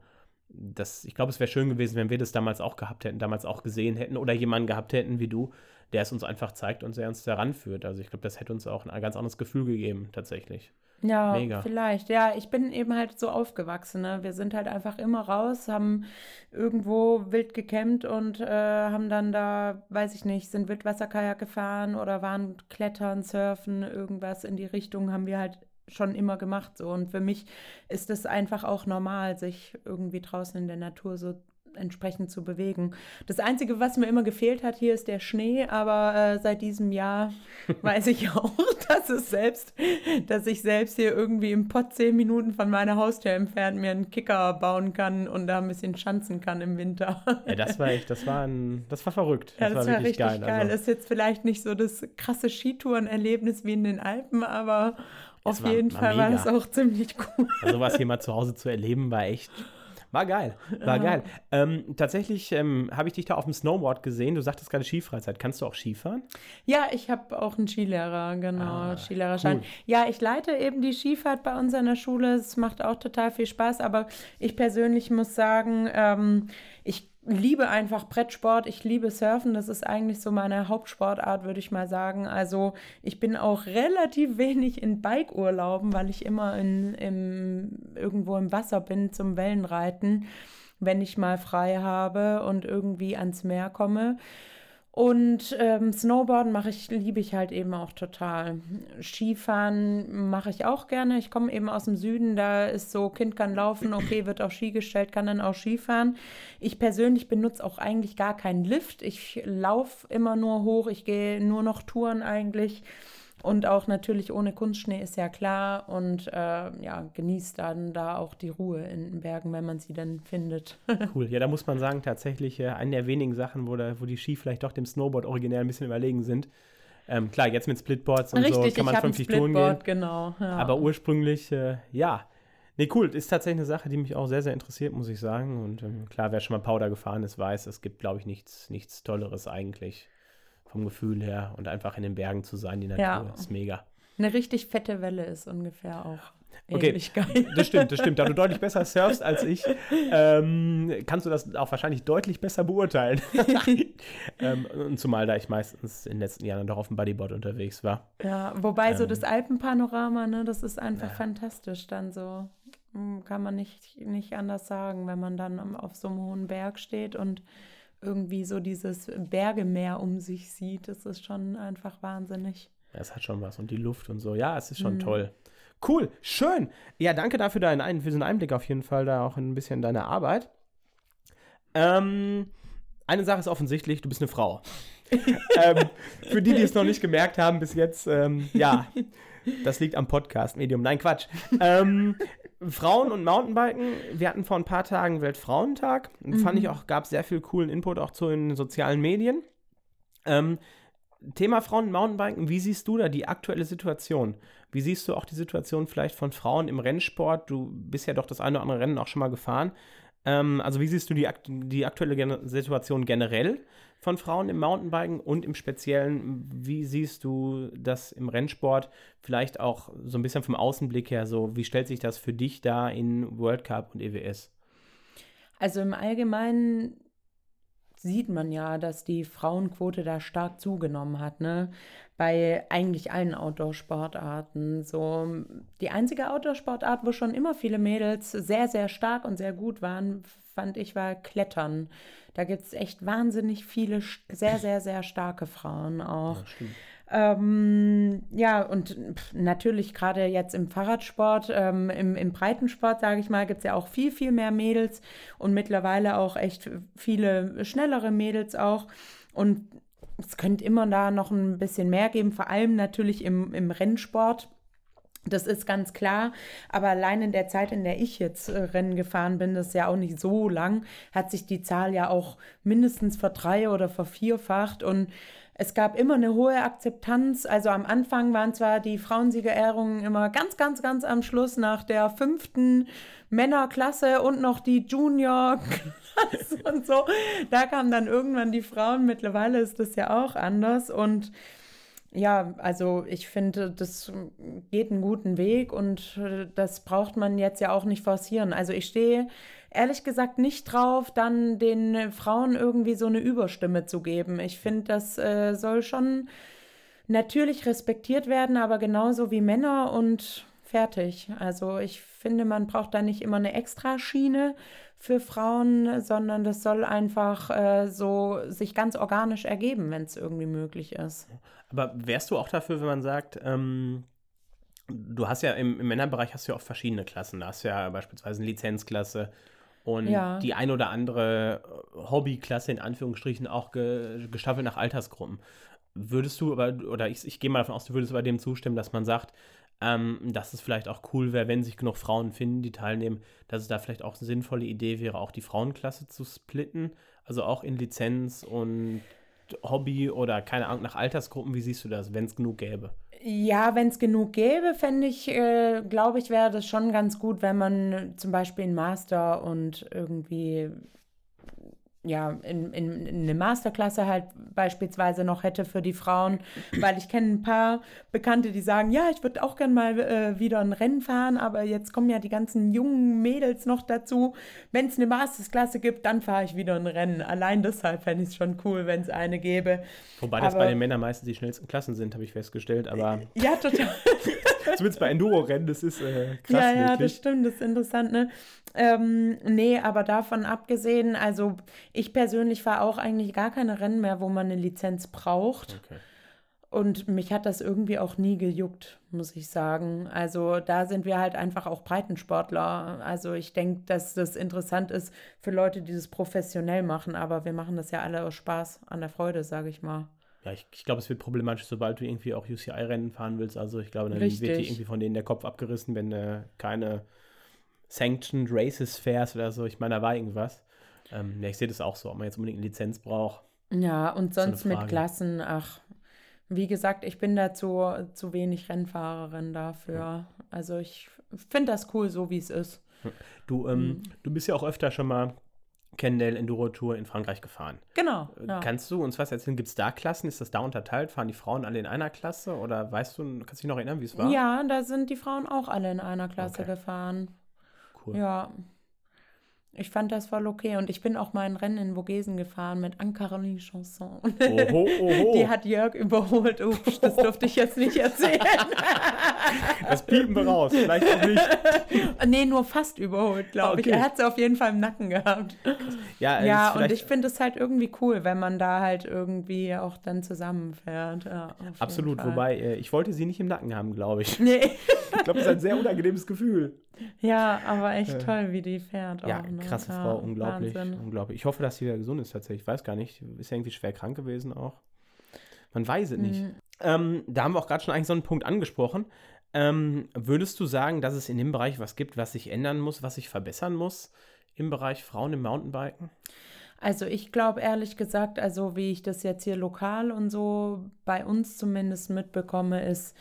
das, ich glaube, es wäre schön gewesen, wenn wir das damals auch gehabt hätten, damals auch gesehen hätten oder jemanden gehabt hätten wie du, der es uns einfach zeigt und der uns daran führt. Also ich glaube, das hätte uns auch ein ganz anderes Gefühl gegeben, tatsächlich. Ja, Mega. vielleicht. Ja, ich bin eben halt so aufgewachsen. Ne? Wir sind halt einfach immer raus, haben irgendwo wild gecampt und äh, haben dann da, weiß ich nicht, sind Wildwasserkajak gefahren oder waren klettern, surfen, irgendwas in die Richtung haben wir halt schon immer gemacht so und für mich ist es einfach auch normal, sich irgendwie draußen in der Natur so entsprechend zu bewegen. Das Einzige, was mir immer gefehlt hat hier, ist der Schnee, aber äh, seit diesem Jahr weiß ich auch, dass es selbst, dass ich selbst hier irgendwie im Pott zehn Minuten von meiner Haustür entfernt mir einen Kicker bauen kann und da ein bisschen schanzen kann im Winter. Ja, das war echt, das war ein, das war verrückt. Das, ja, das war, war richtig geil. geil. Also. Ist jetzt vielleicht nicht so das krasse Skitourenerlebnis wie in den Alpen, aber auf war, jeden Fall war es auch ziemlich cool. Also was hier mal zu Hause zu erleben, war echt war geil, war geil. Ähm, tatsächlich ähm, habe ich dich da auf dem Snowboard gesehen. Du sagtest gerade Skifreizeit. Kannst du auch Skifahren? Ja, ich habe auch einen Skilehrer, genau, ah, Skilehrerschein. Cool. Ja, ich leite eben die Skifahrt bei uns an der Schule. Es macht auch total viel Spaß, aber ich persönlich muss sagen, ähm, ich liebe einfach Brettsport, ich liebe Surfen, das ist eigentlich so meine Hauptsportart, würde ich mal sagen. Also ich bin auch relativ wenig in Bikeurlauben, weil ich immer in, im, irgendwo im Wasser bin zum Wellenreiten, wenn ich mal frei habe und irgendwie ans Meer komme. Und ähm, Snowboarden mache ich, liebe ich halt eben auch total. Skifahren mache ich auch gerne. Ich komme eben aus dem Süden, da ist so, Kind kann laufen, okay, wird auf Ski gestellt, kann dann auch Skifahren. Ich persönlich benutze auch eigentlich gar keinen Lift. Ich laufe immer nur hoch, ich gehe nur noch Touren eigentlich. Und auch natürlich ohne Kunstschnee ist ja klar. Und äh, ja, genießt dann da auch die Ruhe in den Bergen, wenn man sie dann findet. cool. Ja, da muss man sagen, tatsächlich äh, eine der wenigen Sachen, wo, da, wo die Ski vielleicht doch dem Snowboard originell ein bisschen überlegen sind. Ähm, klar, jetzt mit Splitboards und Richtig, so kann man 50 Touren gehen. Genau, ja. Aber ursprünglich, äh, ja. Nee, cool. Ist tatsächlich eine Sache, die mich auch sehr, sehr interessiert, muss ich sagen. Und ähm, klar, wer schon mal Powder gefahren ist, weiß, es gibt, glaube ich, nichts, nichts Tolleres eigentlich vom Gefühl her und einfach in den Bergen zu sein, die Natur ja. ist mega. Eine richtig fette Welle ist ungefähr auch. Okay, geil. das stimmt, das stimmt. Da du deutlich besser surfst als ich, ähm, kannst du das auch wahrscheinlich deutlich besser beurteilen. ähm, und zumal da ich meistens in den letzten Jahren doch auf dem Bodyboard unterwegs war. Ja, wobei ähm, so das Alpenpanorama, ne, das ist einfach ja. fantastisch dann so. Hm, kann man nicht, nicht anders sagen, wenn man dann auf so einem hohen Berg steht und irgendwie so dieses Bergemeer um sich sieht. Das ist schon einfach wahnsinnig. Es hat schon was. Und die Luft und so. Ja, es ist schon mhm. toll. Cool, schön. Ja, danke dafür deinen, für diesen Einblick auf jeden Fall da auch ein bisschen in deine Arbeit. Ähm, eine Sache ist offensichtlich, du bist eine Frau. ähm, für die, die es noch nicht gemerkt haben bis jetzt, ähm, ja, das liegt am Podcast-Medium. Nein, Quatsch. Ähm, Frauen und Mountainbiken, wir hatten vor ein paar Tagen Weltfrauentag. Mhm. Fand ich auch, gab sehr viel coolen Input auch zu den sozialen Medien. Ähm, Thema Frauen und Mountainbiken, wie siehst du da die aktuelle Situation? Wie siehst du auch die Situation vielleicht von Frauen im Rennsport? Du bist ja doch das eine oder andere Rennen auch schon mal gefahren. Ähm, also wie siehst du die, die aktuelle Gen Situation generell von Frauen im Mountainbiken und im Speziellen, wie siehst du das im Rennsport? Vielleicht auch so ein bisschen vom Außenblick her, so wie stellt sich das für dich da in World Cup und EWS? Also im Allgemeinen sieht man ja, dass die Frauenquote da stark zugenommen hat, ne? Bei eigentlich allen Outdoor-Sportarten. So, die einzige Outdoor-Sportart, wo schon immer viele Mädels sehr, sehr stark und sehr gut waren, fand ich, war Klettern. Da gibt es echt wahnsinnig viele, sehr, sehr, sehr starke Frauen auch. Ja, Ähm, ja, und natürlich gerade jetzt im Fahrradsport, ähm, im, im Breitensport, sage ich mal, gibt es ja auch viel, viel mehr Mädels und mittlerweile auch echt viele schnellere Mädels auch. Und es könnte immer da noch ein bisschen mehr geben, vor allem natürlich im, im Rennsport. Das ist ganz klar. Aber allein in der Zeit, in der ich jetzt äh, Rennen gefahren bin, das ist ja auch nicht so lang, hat sich die Zahl ja auch mindestens verdrei- oder vervierfacht. Und es gab immer eine hohe Akzeptanz. Also am Anfang waren zwar die Frauensiegerehrungen immer ganz, ganz, ganz am Schluss nach der fünften Männerklasse und noch die Juniorklasse und so. Da kamen dann irgendwann die Frauen. Mittlerweile ist das ja auch anders. Und ja, also ich finde, das geht einen guten Weg und äh, das braucht man jetzt ja auch nicht forcieren. Also ich stehe ehrlich gesagt nicht drauf, dann den Frauen irgendwie so eine Überstimme zu geben. Ich finde, das äh, soll schon natürlich respektiert werden, aber genauso wie Männer und fertig. Also ich finde, man braucht da nicht immer eine Extraschiene für Frauen, sondern das soll einfach äh, so sich ganz organisch ergeben, wenn es irgendwie möglich ist. Aber wärst du auch dafür, wenn man sagt, ähm, du hast ja im, im, Männerbereich hast du ja auch verschiedene Klassen. Da hast ja beispielsweise eine Lizenzklasse und ja. die ein oder andere Hobbyklasse in Anführungsstrichen auch ge, gestaffelt nach Altersgruppen. Würdest du aber, oder ich, ich gehe mal davon aus, du würdest bei dem zustimmen, dass man sagt, ähm, dass es vielleicht auch cool wäre, wenn sich genug Frauen finden, die teilnehmen, dass es da vielleicht auch eine sinnvolle Idee wäre, auch die Frauenklasse zu splitten, also auch in Lizenz und Hobby oder keine Ahnung nach Altersgruppen. Wie siehst du das, wenn es genug gäbe? Ja, wenn es genug gäbe, fände ich, äh, glaube ich, wäre das schon ganz gut, wenn man zum Beispiel einen Master und irgendwie ja, in, in, in eine Masterklasse halt beispielsweise noch hätte für die Frauen, weil ich kenne ein paar Bekannte, die sagen, ja, ich würde auch gern mal äh, wieder ein Rennen fahren, aber jetzt kommen ja die ganzen jungen Mädels noch dazu. Wenn es eine Masterklasse gibt, dann fahre ich wieder ein Rennen. Allein deshalb fände ich es schon cool, wenn es eine gäbe. Wobei das bei den Männern meistens die schnellsten Klassen sind, habe ich festgestellt, aber... Ja, total. Zumindest bei Enduro-Rennen, das ist äh, krass. Ja, ja, wirklich. das stimmt, das ist interessant, ne? Ähm, nee, aber davon abgesehen, also ich persönlich fahre auch eigentlich gar keine Rennen mehr, wo man eine Lizenz braucht. Okay. Und mich hat das irgendwie auch nie gejuckt, muss ich sagen. Also da sind wir halt einfach auch Breitensportler. Also ich denke, dass das interessant ist für Leute, die das professionell machen. Aber wir machen das ja alle aus Spaß an der Freude, sage ich mal. Ja, ich, ich glaube, es wird problematisch, sobald du irgendwie auch UCI-Rennen fahren willst. Also ich glaube, dann Richtig. wird dir irgendwie von denen der Kopf abgerissen, wenn du keine Sanctioned Races fährst oder so. Ich meine, da war irgendwas. Ähm, ja, ich sehe das auch so, ob man jetzt unbedingt eine Lizenz braucht. Ja, und sonst so mit Klassen, ach, wie gesagt, ich bin da zu, zu wenig Rennfahrerin dafür. Ja. Also ich finde das cool, so wie es ist. Du, ähm, mhm. du bist ja auch öfter schon mal Kendall Enduro Tour in Frankreich gefahren. Genau. Äh, ja. Kannst du uns was erzählen? Gibt es da Klassen? Ist das da unterteilt? Fahren die Frauen alle in einer Klasse? Oder weißt du, kannst du dich noch erinnern, wie es war? Ja, da sind die Frauen auch alle in einer Klasse okay. gefahren. Cool. Ja. Ich fand das voll okay. Und ich bin auch mal ein Rennen in Vogesen gefahren mit Anne-Caroline Chanson. Oho, oho. Die hat Jörg überholt. Ups, das durfte ich jetzt nicht erzählen. Das piepen wir raus. Vielleicht auch nicht. Nee, nur fast überholt, glaube okay. ich. Er hat sie auf jeden Fall im Nacken gehabt. Ja, ja und ich finde es halt irgendwie cool, wenn man da halt irgendwie auch dann zusammenfährt. Ja, Absolut. Wobei, äh, ich wollte sie nicht im Nacken haben, glaube ich. Nee. Ich glaube, das ist ein sehr unangenehmes Gefühl. Ja, aber echt äh, toll, wie die fährt. Ja, auch, ne? Krasse ja, Frau, unglaublich, unglaublich. Ich hoffe, dass sie wieder gesund ist tatsächlich. Ich weiß gar nicht, ist ja irgendwie schwer krank gewesen auch. Man weiß es nicht. Mhm. Ähm, da haben wir auch gerade schon eigentlich so einen Punkt angesprochen. Ähm, würdest du sagen, dass es in dem Bereich was gibt, was sich ändern muss, was sich verbessern muss im Bereich Frauen im Mountainbiken? Also ich glaube ehrlich gesagt, also wie ich das jetzt hier lokal und so bei uns zumindest mitbekomme, ist,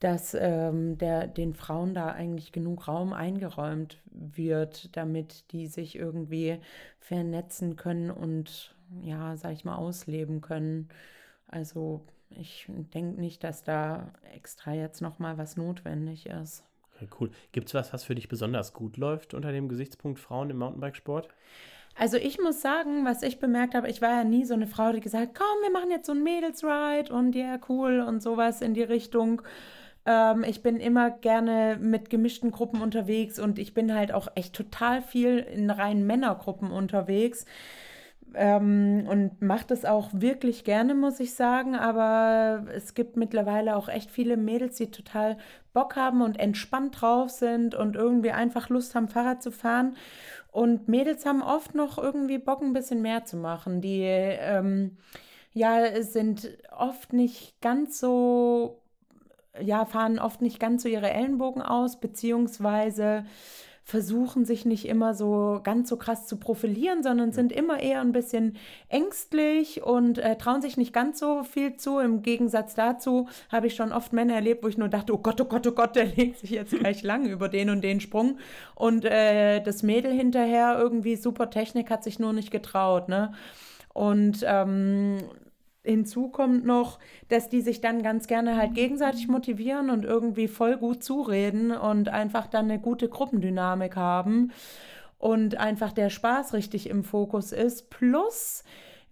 dass ähm, der, den Frauen da eigentlich genug Raum eingeräumt wird, damit die sich irgendwie vernetzen können und ja, sag ich mal, ausleben können. Also ich denke nicht, dass da extra jetzt noch mal was notwendig ist. Cool. Gibt es was, was für dich besonders gut läuft unter dem Gesichtspunkt Frauen im Mountainbikesport? Also ich muss sagen, was ich bemerkt habe, ich war ja nie so eine Frau, die gesagt, komm, wir machen jetzt so ein Mädelsride und ja, cool und sowas in die Richtung. Ähm, ich bin immer gerne mit gemischten Gruppen unterwegs und ich bin halt auch echt total viel in reinen Männergruppen unterwegs ähm, und macht es auch wirklich gerne, muss ich sagen. Aber es gibt mittlerweile auch echt viele Mädels, die total Bock haben und entspannt drauf sind und irgendwie einfach Lust haben, Fahrrad zu fahren. Und Mädels haben oft noch irgendwie Bock, ein bisschen mehr zu machen. Die ähm, ja sind oft nicht ganz so, ja, fahren oft nicht ganz so ihre Ellenbogen aus, beziehungsweise versuchen sich nicht immer so ganz so krass zu profilieren, sondern sind immer eher ein bisschen ängstlich und äh, trauen sich nicht ganz so viel zu. Im Gegensatz dazu habe ich schon oft Männer erlebt, wo ich nur dachte, oh Gott, oh Gott, oh Gott, der legt sich jetzt gleich lang über den und den Sprung. Und äh, das Mädel hinterher irgendwie super Technik hat sich nur nicht getraut, ne? Und ähm, Hinzu kommt noch, dass die sich dann ganz gerne halt gegenseitig motivieren und irgendwie voll gut zureden und einfach dann eine gute Gruppendynamik haben und einfach der Spaß richtig im Fokus ist. Plus,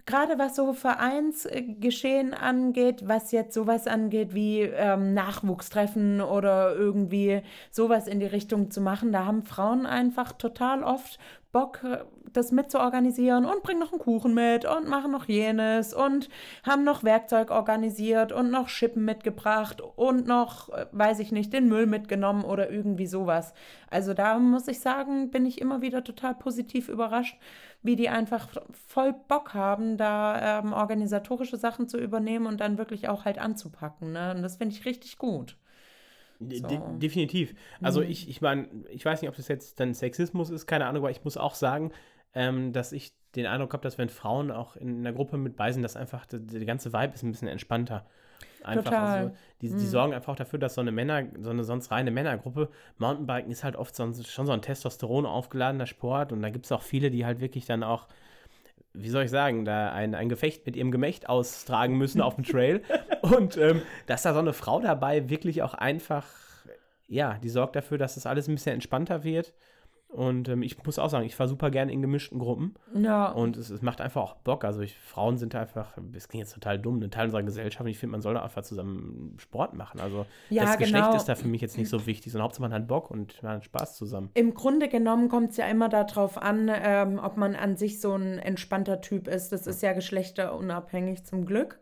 gerade was so Vereinsgeschehen angeht, was jetzt sowas angeht wie ähm, Nachwuchstreffen oder irgendwie sowas in die Richtung zu machen, da haben Frauen einfach total oft Bock, das mitzuorganisieren und bringen noch einen Kuchen mit und machen noch jenes und haben noch Werkzeug organisiert und noch Schippen mitgebracht und noch, äh, weiß ich nicht, den Müll mitgenommen oder irgendwie sowas. Also da muss ich sagen, bin ich immer wieder total positiv überrascht, wie die einfach voll Bock haben, da ähm, organisatorische Sachen zu übernehmen und dann wirklich auch halt anzupacken. Ne? Und das finde ich richtig gut. De definitiv. Also mhm. ich, ich meine, ich weiß nicht, ob das jetzt dann Sexismus ist, keine Ahnung, aber ich muss auch sagen, ähm, dass ich den Eindruck habe, dass wenn Frauen auch in einer Gruppe mit bei sind, dass einfach die, die ganze Vibe ist ein bisschen entspannter. Einfach, Total. Also, die, die mhm. sorgen einfach auch dafür, dass so eine Männer, so eine sonst reine Männergruppe, Mountainbiken ist halt oft so, schon so ein Testosteron aufgeladener Sport und da gibt es auch viele, die halt wirklich dann auch wie soll ich sagen, da ein, ein Gefecht mit ihrem Gemächt austragen müssen auf dem Trail. Und ähm, dass da so eine Frau dabei wirklich auch einfach, ja, die sorgt dafür, dass das alles ein bisschen entspannter wird. Und ähm, ich muss auch sagen, ich fahre super gerne in gemischten Gruppen. Ja. Und es, es, macht einfach auch Bock. Also ich, Frauen sind einfach, das klingt jetzt total dumm, ein Teil unserer Gesellschaft. Und ich finde, man soll da einfach zusammen Sport machen. Also ja, das genau. Geschlecht ist da für mich jetzt nicht so wichtig, sondern Hauptsache man hat Bock und man hat Spaß zusammen. Im Grunde genommen kommt es ja immer darauf an, ähm, ob man an sich so ein entspannter Typ ist. Das ist ja geschlechterunabhängig zum Glück.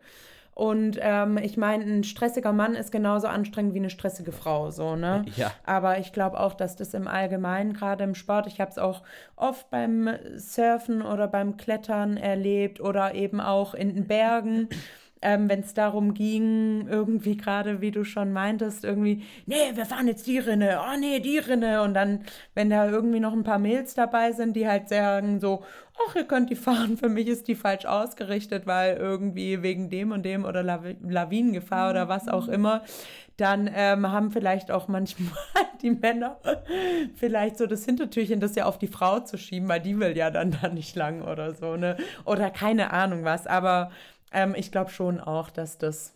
Und ähm, ich meine, ein stressiger Mann ist genauso anstrengend wie eine stressige Frau, so, ne? Ja. Aber ich glaube auch, dass das im Allgemeinen, gerade im Sport, ich habe es auch oft beim Surfen oder beim Klettern erlebt oder eben auch in den Bergen ähm, wenn es darum ging, irgendwie gerade, wie du schon meintest, irgendwie, nee, wir fahren jetzt die Rinne, oh nee, die Rinne. Und dann, wenn da irgendwie noch ein paar Mails dabei sind, die halt sagen so, ach, ihr könnt die fahren, für mich ist die falsch ausgerichtet, weil irgendwie wegen dem und dem oder Law Lawinengefahr oder was auch immer, dann ähm, haben vielleicht auch manchmal die Männer vielleicht so das Hintertürchen, das ja auf die Frau zu schieben, weil die will ja dann da nicht lang oder so, ne? Oder keine Ahnung was. Aber ähm, ich glaube schon auch, dass das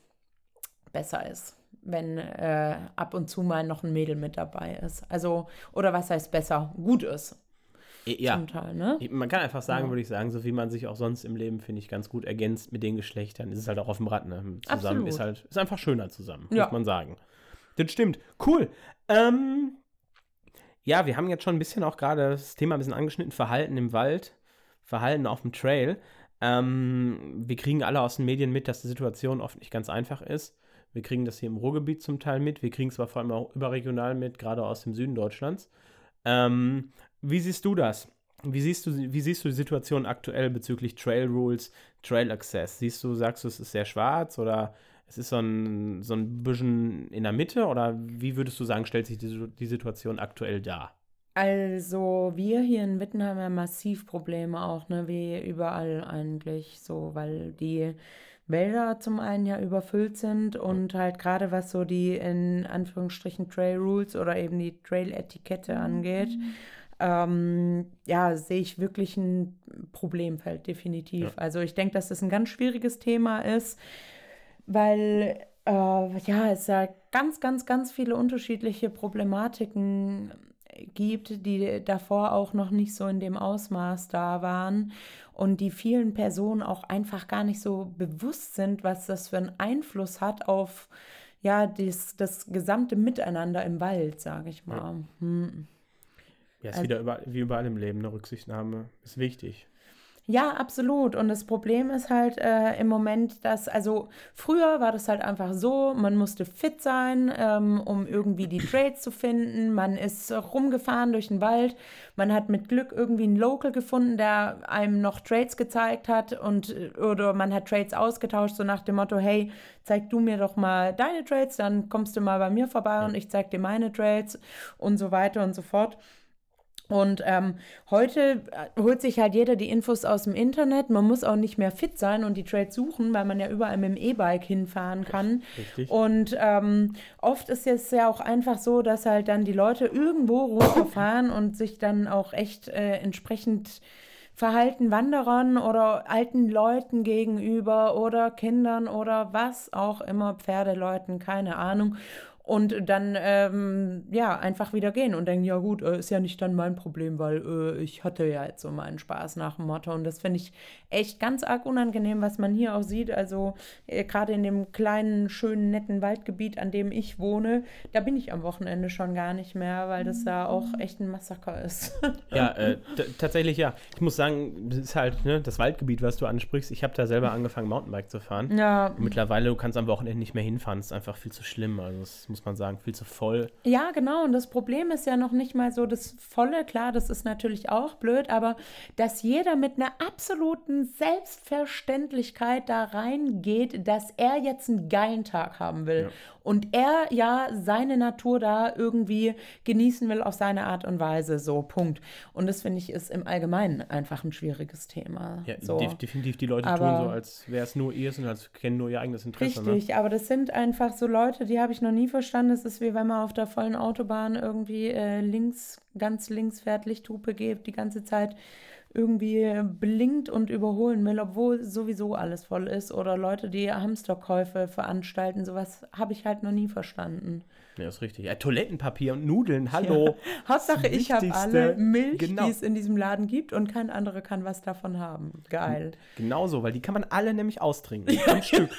besser ist, wenn äh, ab und zu mal noch ein Mädel mit dabei ist. Also, oder was heißt besser? Gut ist. Ja. Teil, ne? Man kann einfach sagen, ja. würde ich sagen, so wie man sich auch sonst im Leben, finde ich, ganz gut ergänzt mit den Geschlechtern, ist es halt auch auf dem Rad, ne? Zusammen Absolut. ist halt, ist einfach schöner zusammen, ja. muss man sagen. Das stimmt. Cool. Ähm, ja, wir haben jetzt schon ein bisschen auch gerade das Thema ein bisschen angeschnitten, Verhalten im Wald, Verhalten auf dem Trail. Ähm, wir kriegen alle aus den Medien mit, dass die Situation oft nicht ganz einfach ist. Wir kriegen das hier im Ruhrgebiet zum Teil mit. Wir kriegen es aber vor allem auch überregional mit, gerade aus dem Süden Deutschlands. Ähm, wie siehst du das? Wie siehst du, wie siehst du die Situation aktuell bezüglich Trail Rules, Trail Access? Siehst du, sagst du, es ist sehr schwarz oder es ist so ein, so ein bisschen in der Mitte oder wie würdest du sagen, stellt sich die, die Situation aktuell dar? Also wir hier in Witten haben ja massiv Probleme auch, ne, wie überall eigentlich so, weil die Wälder zum einen ja überfüllt sind und halt gerade was so die in Anführungsstrichen Trail Rules oder eben die Trail Etikette angeht, mhm. ähm, ja, sehe ich wirklich ein Problemfeld definitiv. Ja. Also ich denke, dass das ein ganz schwieriges Thema ist, weil äh, ja, es ja ganz, ganz, ganz viele unterschiedliche Problematiken gibt, die davor auch noch nicht so in dem Ausmaß da waren und die vielen Personen auch einfach gar nicht so bewusst sind, was das für einen Einfluss hat auf ja das, das gesamte Miteinander im Wald, sage ich mal. Ja, hm. ja ist also, wieder über, wie überall im Leben eine Rücksichtnahme ist wichtig. Ja, absolut. Und das Problem ist halt äh, im Moment, dass, also früher war das halt einfach so, man musste fit sein, ähm, um irgendwie die Trades zu finden. Man ist rumgefahren durch den Wald. Man hat mit Glück irgendwie einen Local gefunden, der einem noch Trades gezeigt hat und oder man hat Trades ausgetauscht, so nach dem Motto, hey, zeig du mir doch mal deine Trades, dann kommst du mal bei mir vorbei und ich zeig dir meine Trades und so weiter und so fort. Und ähm, heute äh, holt sich halt jeder die Infos aus dem Internet. Man muss auch nicht mehr fit sein und die Trades suchen, weil man ja überall mit dem E-Bike hinfahren kann. Richtig. Und ähm, oft ist es ja auch einfach so, dass halt dann die Leute irgendwo runterfahren und sich dann auch echt äh, entsprechend verhalten Wanderern oder alten Leuten gegenüber oder Kindern oder was auch immer, Pferdeleuten, keine Ahnung und dann ähm, ja einfach wieder gehen und denken, ja gut, äh, ist ja nicht dann mein Problem, weil äh, ich hatte ja jetzt so meinen Spaß nach dem Motto und das finde ich echt ganz arg unangenehm, was man hier auch sieht. Also äh, gerade in dem kleinen, schönen, netten Waldgebiet, an dem ich wohne, da bin ich am Wochenende schon gar nicht mehr, weil das da auch echt ein Massaker ist. ja, äh, tatsächlich ja. Ich muss sagen, das ist halt ne, das Waldgebiet, was du ansprichst. Ich habe da selber angefangen, Mountainbike zu fahren. Ja. mittlerweile, du kannst am Wochenende nicht mehr hinfahren. Das ist einfach viel zu schlimm. Also das muss man sagen, viel zu voll. Ja, genau. Und das Problem ist ja noch nicht mal so das Volle. Klar, das ist natürlich auch blöd, aber dass jeder mit einer absoluten Selbstverständlichkeit da reingeht, dass er jetzt einen geilen Tag haben will. Ja. Und er ja seine Natur da irgendwie genießen will auf seine Art und Weise. So, Punkt. Und das finde ich ist im Allgemeinen einfach ein schwieriges Thema. Ja, so. definitiv. Die Leute aber, tun so, als wäre es nur ihr und als kennen nur ihr eigenes Interesse. Ne? Richtig, ne? aber das sind einfach so Leute, die habe ich noch nie verstanden. Es ist wie wenn man auf der vollen Autobahn irgendwie äh, links, ganz links fährt, Lichthupe gibt, die ganze Zeit irgendwie blinkt und überholen will, obwohl sowieso alles voll ist. Oder Leute, die Hamsterkäufe veranstalten, sowas habe ich halt noch nie verstanden. Ja, ist richtig. Ja, Toilettenpapier und Nudeln, hallo. Ja. Hauptsache, ich habe alle Milch, genau. die es in diesem Laden gibt und kein anderer kann was davon haben. Geil. Genauso, weil die kann man alle nämlich austrinken. Ein Stück.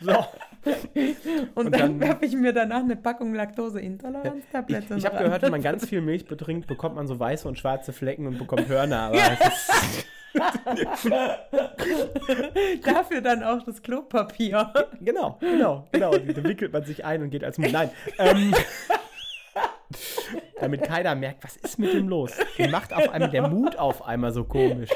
So. Und, und dann, dann habe ich mir danach eine Packung Laktoseintoleranz-Tablette. Ich, ich habe gehört, wenn man ganz viel Milch betrinkt, bekommt man so weiße und schwarze Flecken und bekommt Hörner. Aber Dafür dann auch das Klopapier. Genau, genau, genau. Da wickelt man sich ein und geht als Mund. Nein. Ähm, damit keiner merkt, was ist mit dem los? Wie macht auf einmal der Mut auf einmal so komisch?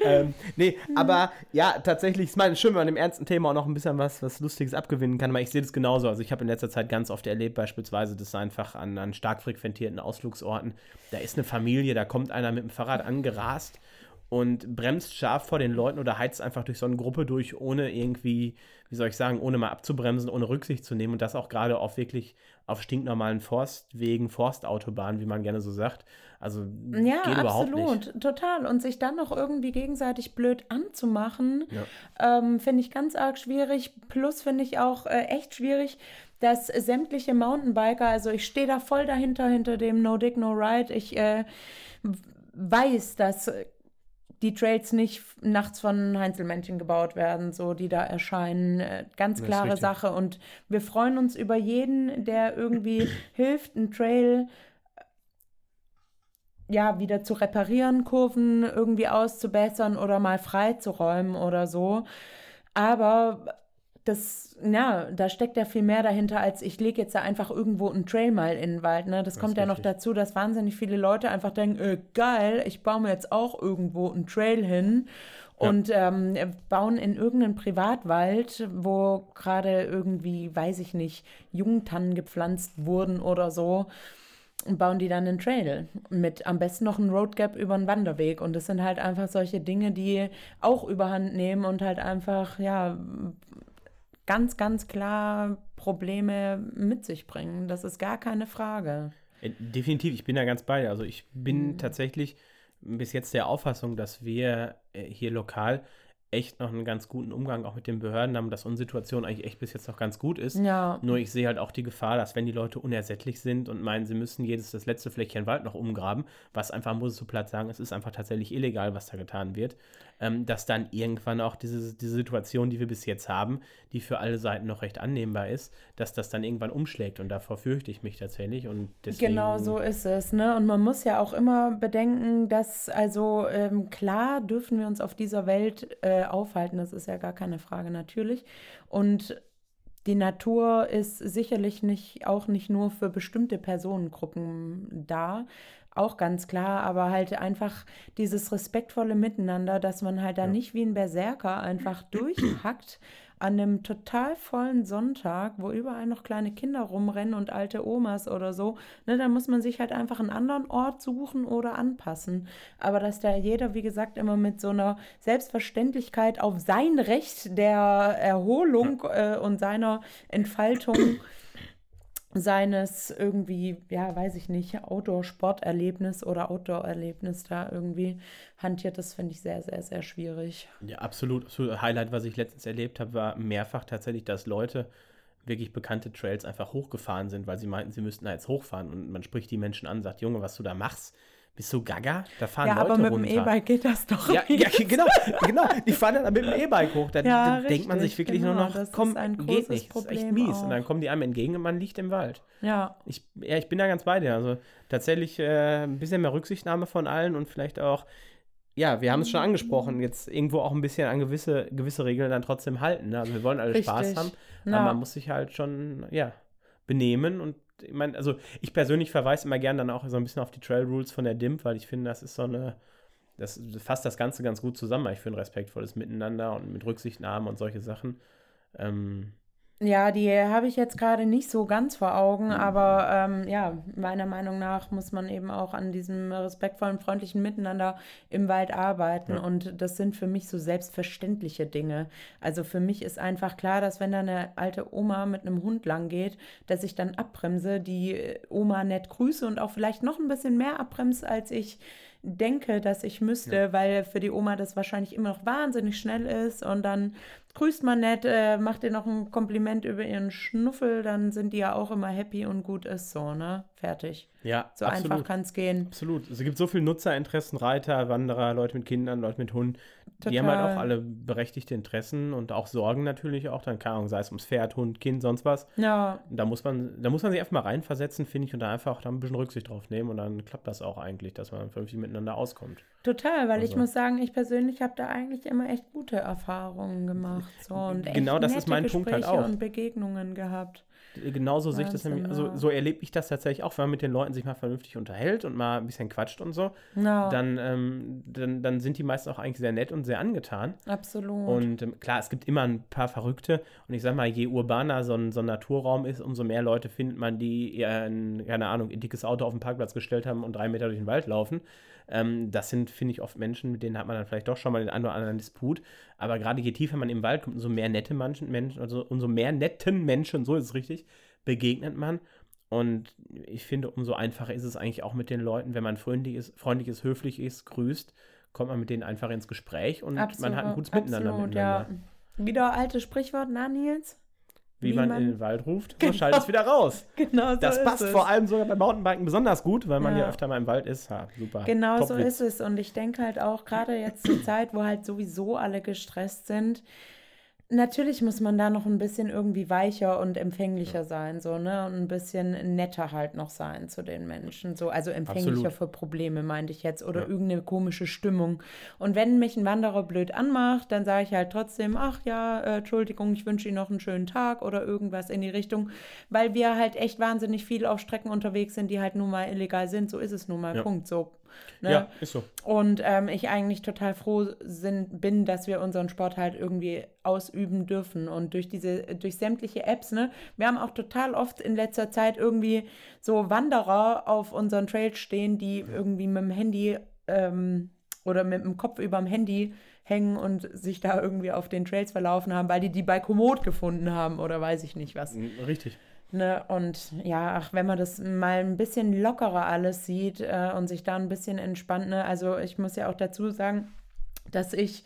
ähm, nee, aber ja, tatsächlich ist mal schön, wenn man dem ernsten Thema auch noch ein bisschen was, was Lustiges abgewinnen kann, weil ich sehe das genauso. Also ich habe in letzter Zeit ganz oft erlebt, beispielsweise, dass einfach an, an stark frequentierten Ausflugsorten, da ist eine Familie, da kommt einer mit dem Fahrrad angerast und bremst scharf vor den Leuten oder heizt einfach durch so eine Gruppe durch, ohne irgendwie, wie soll ich sagen, ohne mal abzubremsen, ohne Rücksicht zu nehmen und das auch gerade auf wirklich auf stinknormalen Forstwegen, Forstautobahnen, wie man gerne so sagt. Also ja, geht überhaupt absolut, nicht. total. Und sich dann noch irgendwie gegenseitig blöd anzumachen, ja. ähm, finde ich ganz arg schwierig. Plus finde ich auch äh, echt schwierig, dass sämtliche Mountainbiker, also ich stehe da voll dahinter, hinter dem No Dig, No Ride. Ich äh, weiß, dass die Trails nicht nachts von Heinzelmännchen gebaut werden, so die da erscheinen. Äh, ganz klare Sache. Und wir freuen uns über jeden, der irgendwie hilft, einen Trail äh, ja, wieder zu reparieren, Kurven irgendwie auszubessern oder mal freizuräumen oder so. Aber das, ja, da steckt ja viel mehr dahinter, als ich lege jetzt da einfach irgendwo einen Trail mal in den Wald. Ne? Das, das kommt ja noch dazu, dass wahnsinnig viele Leute einfach denken, äh, geil, ich baue mir jetzt auch irgendwo einen Trail hin und ja. ähm, bauen in irgendeinen Privatwald, wo gerade irgendwie, weiß ich nicht, Jungtannen gepflanzt wurden oder so und bauen die dann einen Trail mit am besten noch einen Roadgap über einen Wanderweg und das sind halt einfach solche Dinge, die auch überhand nehmen und halt einfach ja ganz, ganz klar Probleme mit sich bringen. Das ist gar keine Frage. Äh, definitiv, ich bin da ganz bei. Also ich bin mhm. tatsächlich bis jetzt der Auffassung, dass wir äh, hier lokal echt noch einen ganz guten Umgang auch mit den Behörden haben, dass unsere Situation eigentlich echt bis jetzt noch ganz gut ist. Ja. Nur ich sehe halt auch die Gefahr, dass wenn die Leute unersättlich sind und meinen, sie müssen jedes das letzte Fleckchen Wald noch umgraben, was einfach, muss ich so platt sagen, es ist einfach tatsächlich illegal, was da getan wird, ähm, dass dann irgendwann auch diese, diese Situation, die wir bis jetzt haben, die für alle Seiten noch recht annehmbar ist, dass das dann irgendwann umschlägt und davor fürchte ich mich tatsächlich und deswegen... Genau so ist es, ne? Und man muss ja auch immer bedenken, dass, also ähm, klar dürfen wir uns auf dieser Welt äh, aufhalten, das ist ja gar keine Frage natürlich. Und die Natur ist sicherlich nicht auch nicht nur für bestimmte Personengruppen da, auch ganz klar, aber halt einfach dieses respektvolle Miteinander, dass man halt da Ja. nicht wie ein Berserker einfach durchhackt an einem total vollen Sonntag, wo überall noch kleine Kinder rumrennen und alte Omas oder so, ne, da muss man sich halt einfach einen anderen Ort suchen oder anpassen. Aber dass da jeder, wie gesagt, immer mit so einer Selbstverständlichkeit auf sein Recht der Erholung äh, und seiner Entfaltung seines irgendwie, ja, weiß ich nicht, Outdoor-Sporterlebnis oder Outdoor-Erlebnis da irgendwie hantiert, das finde ich sehr, sehr, sehr schwierig. Ja, absolut, absolut. Highlight, was ich letztens erlebt habe, war mehrfach tatsächlich, dass Leute wirklich bekannte Trails einfach hochgefahren sind, weil sie meinten, sie müssten da jetzt hochfahren. Und man spricht die Menschen an, sagt, Junge, was du da machst, bist du gaga? Da fahren Ja, Leute aber mit runter. dem E-Bike geht das doch Ja, ja, genau, genau. Die fahren dann mit dem E-Bike hoch. Da, Ja, denkt man sich wirklich genau. nur noch, Das ist komm, ein geht großes nicht. Das ist echt Problem mies. Und dann auch. kommen die einem entgegen und man liegt im Wald. Ja, Ich, ja, ich bin da ganz bei dir. Also tatsächlich äh, ein bisschen mehr Rücksichtnahme von allen und vielleicht auch, ja, wir haben es schon angesprochen, jetzt irgendwo auch ein bisschen an gewisse, gewisse Regeln dann trotzdem halten. Ne? Also wir wollen alle Richtig. Spaß haben, Ja. aber man muss sich halt schon, ja, benehmen und ich meine, also ich persönlich verweise immer gern dann auch so ein bisschen auf die Trail Rules von der DIMP, weil ich finde, das ist so eine, das fasst das Ganze ganz gut zusammen. Ich finde respektvolles Miteinander und mit Rücksichtnahme und solche Sachen. Ähm, Ja, die habe ich jetzt gerade nicht so ganz vor Augen, aber ähm, ja, meiner Meinung nach muss man eben auch an diesem respektvollen, freundlichen Miteinander im Wald arbeiten Ja. und das sind für mich so selbstverständliche Dinge. Also für mich ist einfach klar, dass wenn da eine alte Oma mit einem Hund lang geht, dass ich dann abbremse, die äh, Oma nett grüße und auch vielleicht noch ein bisschen mehr abbremse, als ich denke, dass ich müsste, weil für die Oma das wahrscheinlich immer noch wahnsinnig schnell ist und dann grüßt man nett, äh, macht ihr noch ein Kompliment über ihren Schnuffel, dann sind die ja auch immer happy und gut ist so, ne? Fertig. ja, So einfach kann es gehen. Absolut. Es gibt so viele Nutzerinteressen, Reiter, Wanderer, Leute mit Kindern, Leute mit Hunden. Die haben Total. halt auch alle berechtigte Interessen und auch Sorgen natürlich auch. Dann, keine Ahnung, sei es ums Pferd, Hund, Kind, sonst was. Ja, Da muss man, da muss man sich einfach mal reinversetzen, finde ich, und da einfach da ein bisschen Rücksicht drauf nehmen und dann klappt das auch eigentlich, dass man vernünftig miteinander auskommt. total, weil ich Also. muss sagen, ich persönlich habe da eigentlich immer echt gute Erfahrungen gemacht. So, und Genau das ist mein Punkt halt Gespräche auch. und Begegnungen gehabt. Genauso sehe ich das nämlich, also so erlebe ich das tatsächlich auch, wenn man mit den Leuten sich mal vernünftig unterhält und mal ein bisschen quatscht und so, Ja, dann, ähm, dann, dann sind die meisten auch eigentlich sehr nett und sehr angetan. absolut. Und ähm, klar, es gibt immer ein paar Verrückte. Und ich sag mal, je urbaner so ein, so ein Naturraum ist, umso mehr Leute findet man, die eher ein, keine Ahnung, ein dickes Auto auf den Parkplatz gestellt haben und drei Meter durch den Wald laufen. Ähm, das sind, finde ich, oft Menschen, mit denen hat man dann vielleicht doch schon mal den einen oder anderen Disput. Aber gerade je tiefer man im Wald kommt, umso mehr nette Menschen, Menschen also umso mehr netten Menschen, so ist es richtig, begegnet man. Und ich finde, umso einfacher ist es eigentlich auch mit den Leuten, wenn man freundlich ist, freundlich ist, höflich ist, grüßt, kommt man mit denen einfach ins Gespräch und man hat ein gutes Miteinander absolut, miteinander. Ja. Wieder altes Sprichwort, na Nils? Wie, Wie man, man- in den Wald ruft, so schaltet es wieder raus. Genau so Das ist passt es. vor allem sogar beim Mountainbiken besonders gut, weil man ja, Ja. öfter mal im Wald ist. Ha, super. Genau so Top-Witz. ist es. Und ich denke halt auch, gerade jetzt zur Zeit, wo halt sowieso alle gestresst sind, natürlich muss man da noch ein bisschen irgendwie weicher und empfänglicher sein, so, ne? Und ein bisschen netter halt noch sein zu den Menschen. So, also empfänglicher Absolut. für Probleme, meinte ich jetzt, oder Ja. irgendeine komische Stimmung. Und wenn mich ein Wanderer blöd anmacht, dann sage ich halt trotzdem, ach ja, äh, Entschuldigung, ich wünsche Ihnen noch einen schönen Tag oder irgendwas in die Richtung, weil wir halt echt wahnsinnig viel auf Strecken unterwegs sind, die halt nun mal illegal sind. So ist es nun mal. Ja. Punkt. So. Ne? Ja, ist so. Und ähm, ich eigentlich total froh sind, bin, dass wir unseren Sport halt irgendwie ausüben dürfen. Und durch diese, durch sämtliche Apps, ne, wir haben auch total oft in letzter Zeit irgendwie so Wanderer auf unseren Trails stehen, die irgendwie mit dem Handy ähm, oder mit dem Kopf überm Handy hängen und sich da irgendwie auf den Trails verlaufen haben, weil die die bei Komoot gefunden haben oder weiß ich nicht was. Richtig. Ne, und ja, ach, wenn man das mal ein bisschen lockerer alles sieht äh, und sich da ein bisschen entspannt, ne, also ich muss ja auch dazu sagen, dass ich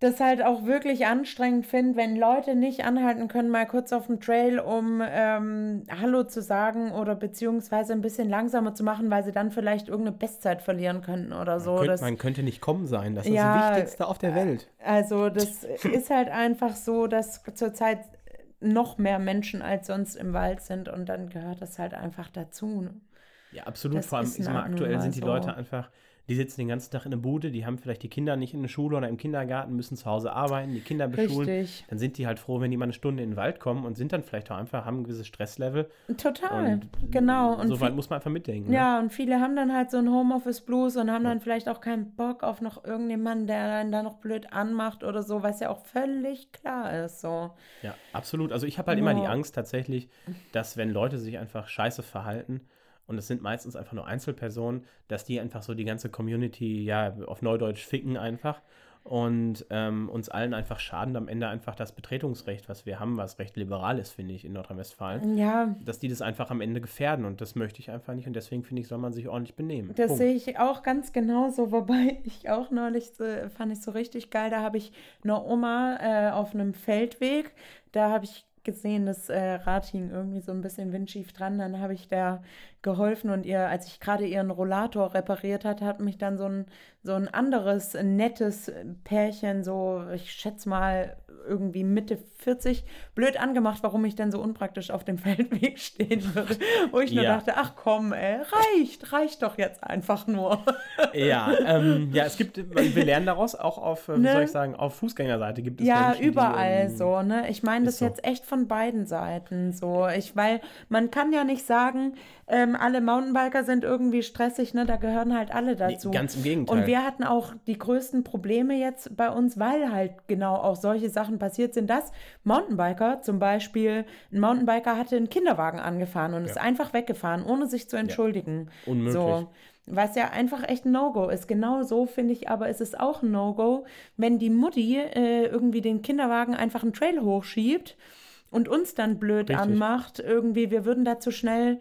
das halt auch wirklich anstrengend finde, wenn Leute nicht anhalten können, mal kurz auf dem Trail, um ähm, Hallo zu sagen oder beziehungsweise ein bisschen langsamer zu machen, weil sie dann vielleicht irgendeine Bestzeit verlieren könnten oder so. Man könnte, das, man könnte nicht kommen sein. Das ist Ja, das Wichtigste auf der Welt. also das ist halt einfach so, dass zurzeit noch mehr Menschen als sonst im Wald sind und dann gehört das halt einfach dazu. Ne? Ja, absolut. Das Vor allem, ich sag mal, aktuell sind die so. Leute einfach, die sitzen den ganzen Tag in der Bude, die haben vielleicht die Kinder nicht in der Schule oder im Kindergarten, müssen zu Hause arbeiten, die Kinder beschulen. Richtig. Dann sind die halt froh, wenn die mal eine Stunde in den Wald kommen und sind dann vielleicht auch einfach, haben ein gewisses Stresslevel. Total, Und genau. Und so weit muss man einfach mitdenken. Ne? Ja, und viele haben dann halt so einen Homeoffice-Blues und haben dann vielleicht auch keinen Bock auf noch irgendjemanden, der einen da noch blöd anmacht oder so, was ja auch völlig klar ist. So. Ja, absolut. Also ich habe halt immer die Ja. Angst tatsächlich, dass wenn Leute sich einfach scheiße verhalten, und es sind meistens einfach nur Einzelpersonen, dass die einfach so die ganze Community, ja, auf Neudeutsch ficken einfach und ähm, uns allen einfach schaden am Ende einfach das Betretungsrecht, was wir haben, was recht liberal ist, finde ich, in Nordrhein-Westfalen, Ja, dass die das einfach am Ende gefährden und das möchte ich einfach nicht und deswegen finde ich, soll man sich ordentlich benehmen. das Punkt. sehe ich auch ganz genauso, wobei ich auch neulich, so, fand ich so richtig geil, da habe ich eine Oma äh, auf einem Feldweg, da habe ich gesehen, das äh, Rad hing irgendwie so ein bisschen windschief dran, dann habe ich da geholfen und ihr, als ich gerade ihren Rollator repariert hat, hat mich dann so ein, so ein anderes nettes Pärchen, so ich schätze mal irgendwie Mitte 40, blöd angemacht, warum ich denn so unpraktisch auf dem Feldweg stehen würde. Wo ich nur Ja. dachte, ach komm, ey, reicht, reicht doch jetzt einfach nur. Ja, ähm, ja, es gibt, wir lernen daraus auch auf, äh, wie Ne? soll ich sagen, auf Fußgängerseite gibt es Ja, Menschen, überall die, ähm, so, ne? Ich meine das so. jetzt echt von beiden Seiten so. Ich, weil man kann ja nicht sagen, ähm, alle Mountainbiker sind irgendwie stressig, ne? Da gehören halt alle dazu. ganz im Gegenteil. Und wir hatten auch die größten Probleme jetzt bei uns, weil halt genau auch solche Sachen passiert sind, dass Mountainbiker zum Beispiel, ein Mountainbiker hatte einen Kinderwagen angefahren und ist einfach weggefahren, ohne sich zu entschuldigen. Unmöglich. So. Was ja einfach echt ein No-Go ist. Genau so finde ich aber, ist es auch ein No-Go, wenn die Mutti äh, irgendwie den Kinderwagen einfach einen Trail hochschiebt und uns dann blöd Richtig. anmacht. Irgendwie, wir würden da zu schnell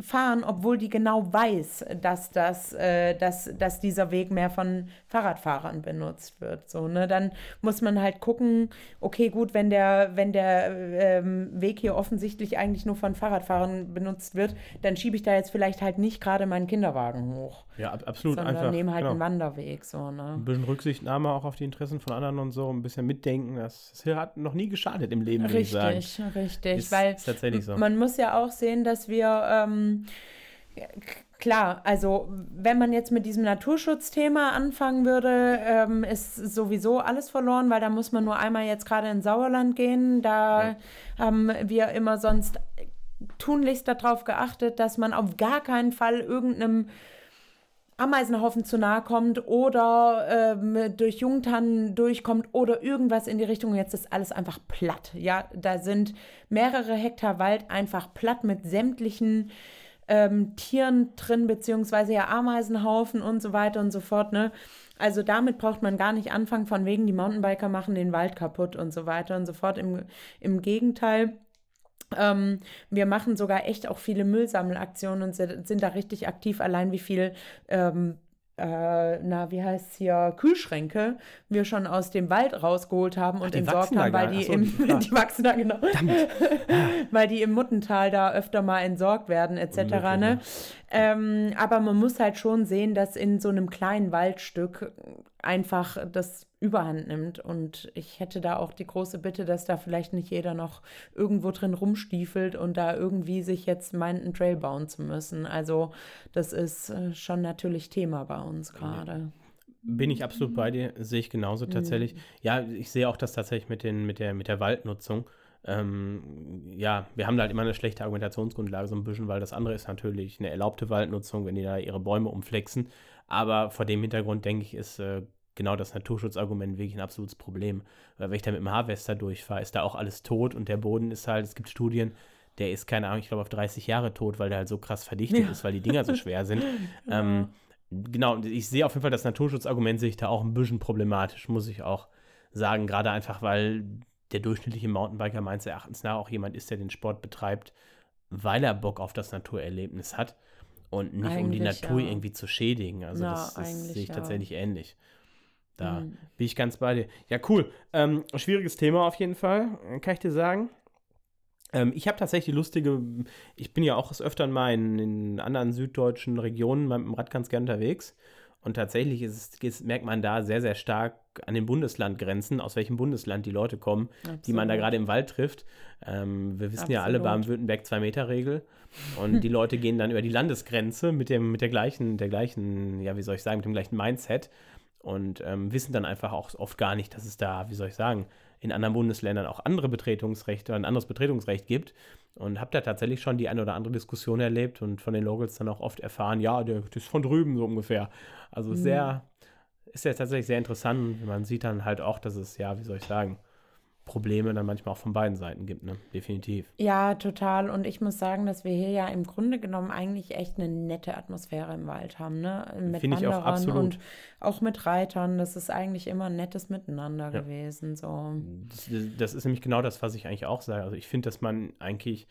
fahren, obwohl die genau weiß, dass, das, äh, dass, dass dieser Weg mehr von Fahrradfahrern benutzt wird. So, ne? Dann muss man halt gucken, okay, gut, wenn der, wenn der ähm, Weg hier offensichtlich eigentlich nur von Fahrradfahrern benutzt wird, dann schiebe ich da jetzt vielleicht halt nicht gerade meinen Kinderwagen hoch, Ja, ab- absolut. sondern einfach, nehme halt genau. einen Wanderweg. So, ne? Ein bisschen Rücksichtnahme auch auf die Interessen von anderen und so, ein bisschen mitdenken. Das, das hat noch nie geschadet im Leben, würde ich sagen. Richtig, richtig. Weil ist tatsächlich so. man muss ja auch sehen, dass wir ähm, k- klar, also wenn man jetzt mit diesem Naturschutzthema anfangen würde, ähm, ist sowieso alles verloren, weil da muss man nur einmal jetzt gerade ins Sauerland gehen. Da Ja. haben wir immer sonst tunlichst darauf geachtet, dass man auf gar keinen Fall irgendeinem Ameisenhaufen zu nahe kommt oder ähm, durch Jungtannen durchkommt oder irgendwas in die Richtung. Jetzt ist alles einfach platt. Ja, da sind mehrere Hektar Wald einfach platt mit sämtlichen ähm, Tieren drin, beziehungsweise ja Ameisenhaufen und so weiter und so fort. Ne? Also damit braucht man gar nicht anfangen, von wegen die Mountainbiker machen den Wald kaputt und so weiter und so fort. Im, im Gegenteil. Ähm, wir machen sogar echt auch viele Müllsammelaktionen und sind, sind da richtig aktiv. Allein wie viel, ähm, äh, na, wie heißt hier, Kühlschränke wir schon aus dem Wald rausgeholt haben und entsorgt haben, weil die im, klar. die wachsen da genau, weil die im Muttental da öfter mal entsorgt werden, etc. Ne? Ähm, aber man muss halt schon sehen, dass in so einem kleinen Waldstück einfach das Überhand nimmt. Und ich hätte da auch die große Bitte, dass da vielleicht nicht jeder noch irgendwo drin rumstiefelt und da irgendwie sich jetzt meint, einen Trail bauen zu müssen. Also das ist äh, schon natürlich Thema bei uns gerade. Bin ich absolut bei dir, sehe ich genauso Mhm. tatsächlich. Ja, ich sehe auch das tatsächlich mit, den, mit, der, mit der Waldnutzung. Ähm, ja, wir haben da halt immer eine schlechte Argumentationsgrundlage so ein bisschen, weil das andere ist natürlich eine erlaubte Waldnutzung, wenn die da ihre Bäume umflexen. Aber vor dem Hintergrund, denke ich, ist äh, genau das Naturschutzargument wirklich ein absolutes Problem. Weil wenn ich da mit dem Harvester durchfahre, ist da auch alles tot und der Boden ist halt, es gibt Studien, der ist, keine Ahnung, ich glaube auf 30 Jahre tot, weil der halt so krass verdichtet Ja. ist, weil die Dinger so schwer sind. ähm, genau, ich sehe auf jeden Fall das Naturschutzargument, sehe ich da auch ein bisschen problematisch, muss ich auch sagen. Gerade einfach, weil der durchschnittliche Mountainbiker meines Erachtens nach auch jemand ist, der den Sport betreibt, weil er Bock auf das Naturerlebnis hat und nicht um die Eigentlich, Natur ja. irgendwie zu schädigen. Also Ja, das, das eigentlich, sehe ich ja. tatsächlich ähnlich. Da mhm. bin ich ganz bei dir. Ja, cool. Ähm, schwieriges Thema auf jeden Fall, kann ich dir sagen. Ähm, ich habe tatsächlich lustige, ich bin ja auch des Öfteren mal in, in anderen süddeutschen Regionen mit dem Rad ganz gern unterwegs. Und tatsächlich ist, ist, merkt man da sehr, sehr stark an den Bundeslandgrenzen, aus welchem Bundesland die Leute kommen, Absolut. die man da gerade im Wald trifft. Ähm, wir wissen Absolut. ja alle Baden-Württemberg Zwei-Meter-Regel. Und die Leute gehen dann über die Landesgrenze mit dem, mit der gleichen, der gleichen, ja, wie soll ich sagen, mit dem gleichen Mindset und ähm, wissen dann einfach auch oft gar nicht, dass es da, wie soll ich sagen, in anderen Bundesländern auch andere Betretungsrechte, ein anderes Betretungsrecht gibt. Und habe da tatsächlich schon die eine oder andere Diskussion erlebt und von den Locals dann auch oft erfahren, ja, der, das ist von drüben so ungefähr. Also mhm. sehr, ist ja tatsächlich sehr interessant. Man sieht dann halt auch, dass es, ja, wie soll ich sagen, Probleme dann manchmal auch von beiden Seiten gibt, ne? Definitiv. Ja, total. Und ich muss sagen, dass wir hier ja im Grunde genommen eigentlich echt eine nette Atmosphäre im Wald haben, ne? Mit Finde ich auch absolut. und auch mit Reitern. Das ist eigentlich immer ein nettes Miteinander ja. gewesen. So. Das, das, ist nämlich genau das, was ich eigentlich auch sage. Also ich finde, dass man eigentlich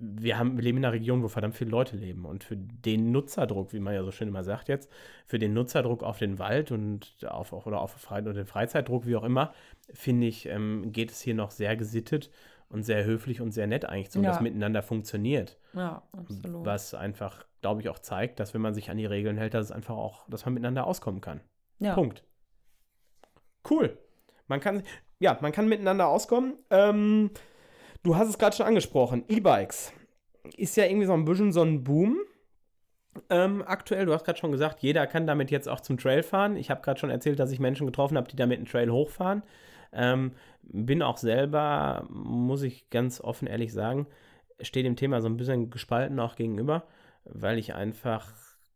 wir, haben, wir leben in einer Region, wo verdammt viele Leute leben. Und für den Nutzerdruck, wie man ja so schön immer sagt jetzt, für den Nutzerdruck auf den Wald und auf, oder auf Fre oder den Freizeitdruck, wie auch immer, finde ich, ähm, geht es hier noch sehr gesittet und sehr höflich und sehr nett eigentlich, so ja. das miteinander funktioniert. Ja, absolut. Was einfach, glaube ich, auch zeigt, dass wenn man sich an die Regeln hält, dass es einfach auch, dass man miteinander auskommen kann. Ja. Punkt. Cool. Man kann, ja, man kann miteinander auskommen. Ähm, Du hast es gerade schon angesprochen, E-Bikes. Ist ja irgendwie so ein bisschen so ein Boom. Ähm, aktuell, du hast gerade schon gesagt, jeder kann damit jetzt auch zum Trail fahren. Ich habe gerade schon erzählt, dass ich Menschen getroffen habe, die damit einen Trail hochfahren. Ähm, bin auch selber, muss ich ganz offen ehrlich sagen, stehe dem Thema so ein bisschen gespalten auch gegenüber, weil ich einfach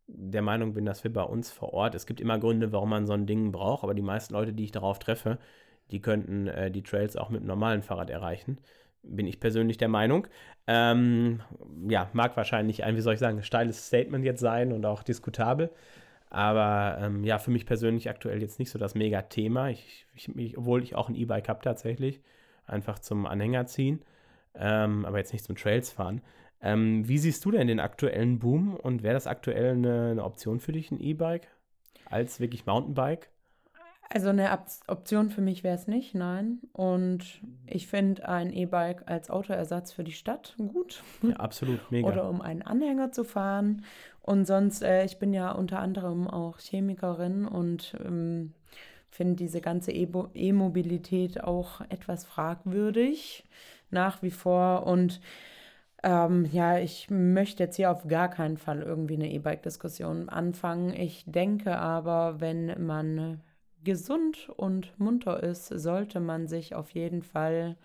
der Meinung bin, dass wir bei uns vor Ort, es gibt immer Gründe, warum man so ein Ding braucht, aber die meisten Leute, die ich darauf treffe, die könnten äh, die Trails auch mit einem normalen Fahrrad erreichen bin ich persönlich der Meinung. Ähm, ja, mag wahrscheinlich ein, wie soll ich sagen, steiles Statement jetzt sein und auch diskutabel. Aber ähm, ja, für mich persönlich aktuell jetzt nicht so das Mega-Thema. Ich, ich, obwohl ich auch ein E-Bike habe tatsächlich, einfach zum Anhänger ziehen, ähm, aber jetzt nicht zum Trails fahren. Ähm, wie siehst du denn den aktuellen Boom und wäre das aktuell eine, eine Option für dich, ein E-Bike als wirklich Mountainbike? Also eine Option für mich wäre es nicht, nein. Und ich finde ein E-Bike als Autoersatz für die Stadt gut. Ja, absolut, mega. Oder um einen Anhänger zu fahren. Und sonst, äh, ich bin ja unter anderem auch Chemikerin und ähm, finde diese ganze E-Mobilität auch etwas fragwürdig nach wie vor. Und ähm, ja, ich möchte jetzt hier auf gar keinen Fall irgendwie eine E-Bike-Diskussion anfangen. Ich denke aber, wenn man gesund und munter ist, sollte man sich auf jeden Fall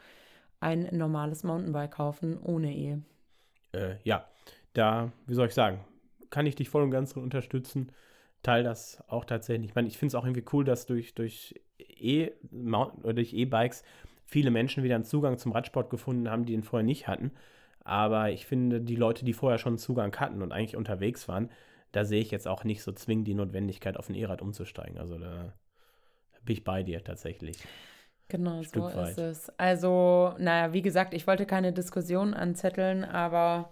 ein normales Mountainbike kaufen ohne E. Äh, ja, da, wie soll ich sagen, kann ich dich voll und ganz unterstützen. Teil das auch tatsächlich. Ich meine, ich finde es auch irgendwie cool, dass durch, durch E- E-Bikes viele Menschen wieder einen Zugang zum Radsport gefunden haben, die den vorher nicht hatten. Aber ich finde, die Leute, die vorher schon Zugang hatten und eigentlich unterwegs waren, da sehe ich jetzt auch nicht so zwingend die Notwendigkeit, auf ein E-Rad umzusteigen. Also da bin ich bei dir tatsächlich. Genau, so ist es. Also, naja, wie gesagt, ich wollte keine Diskussion anzetteln, aber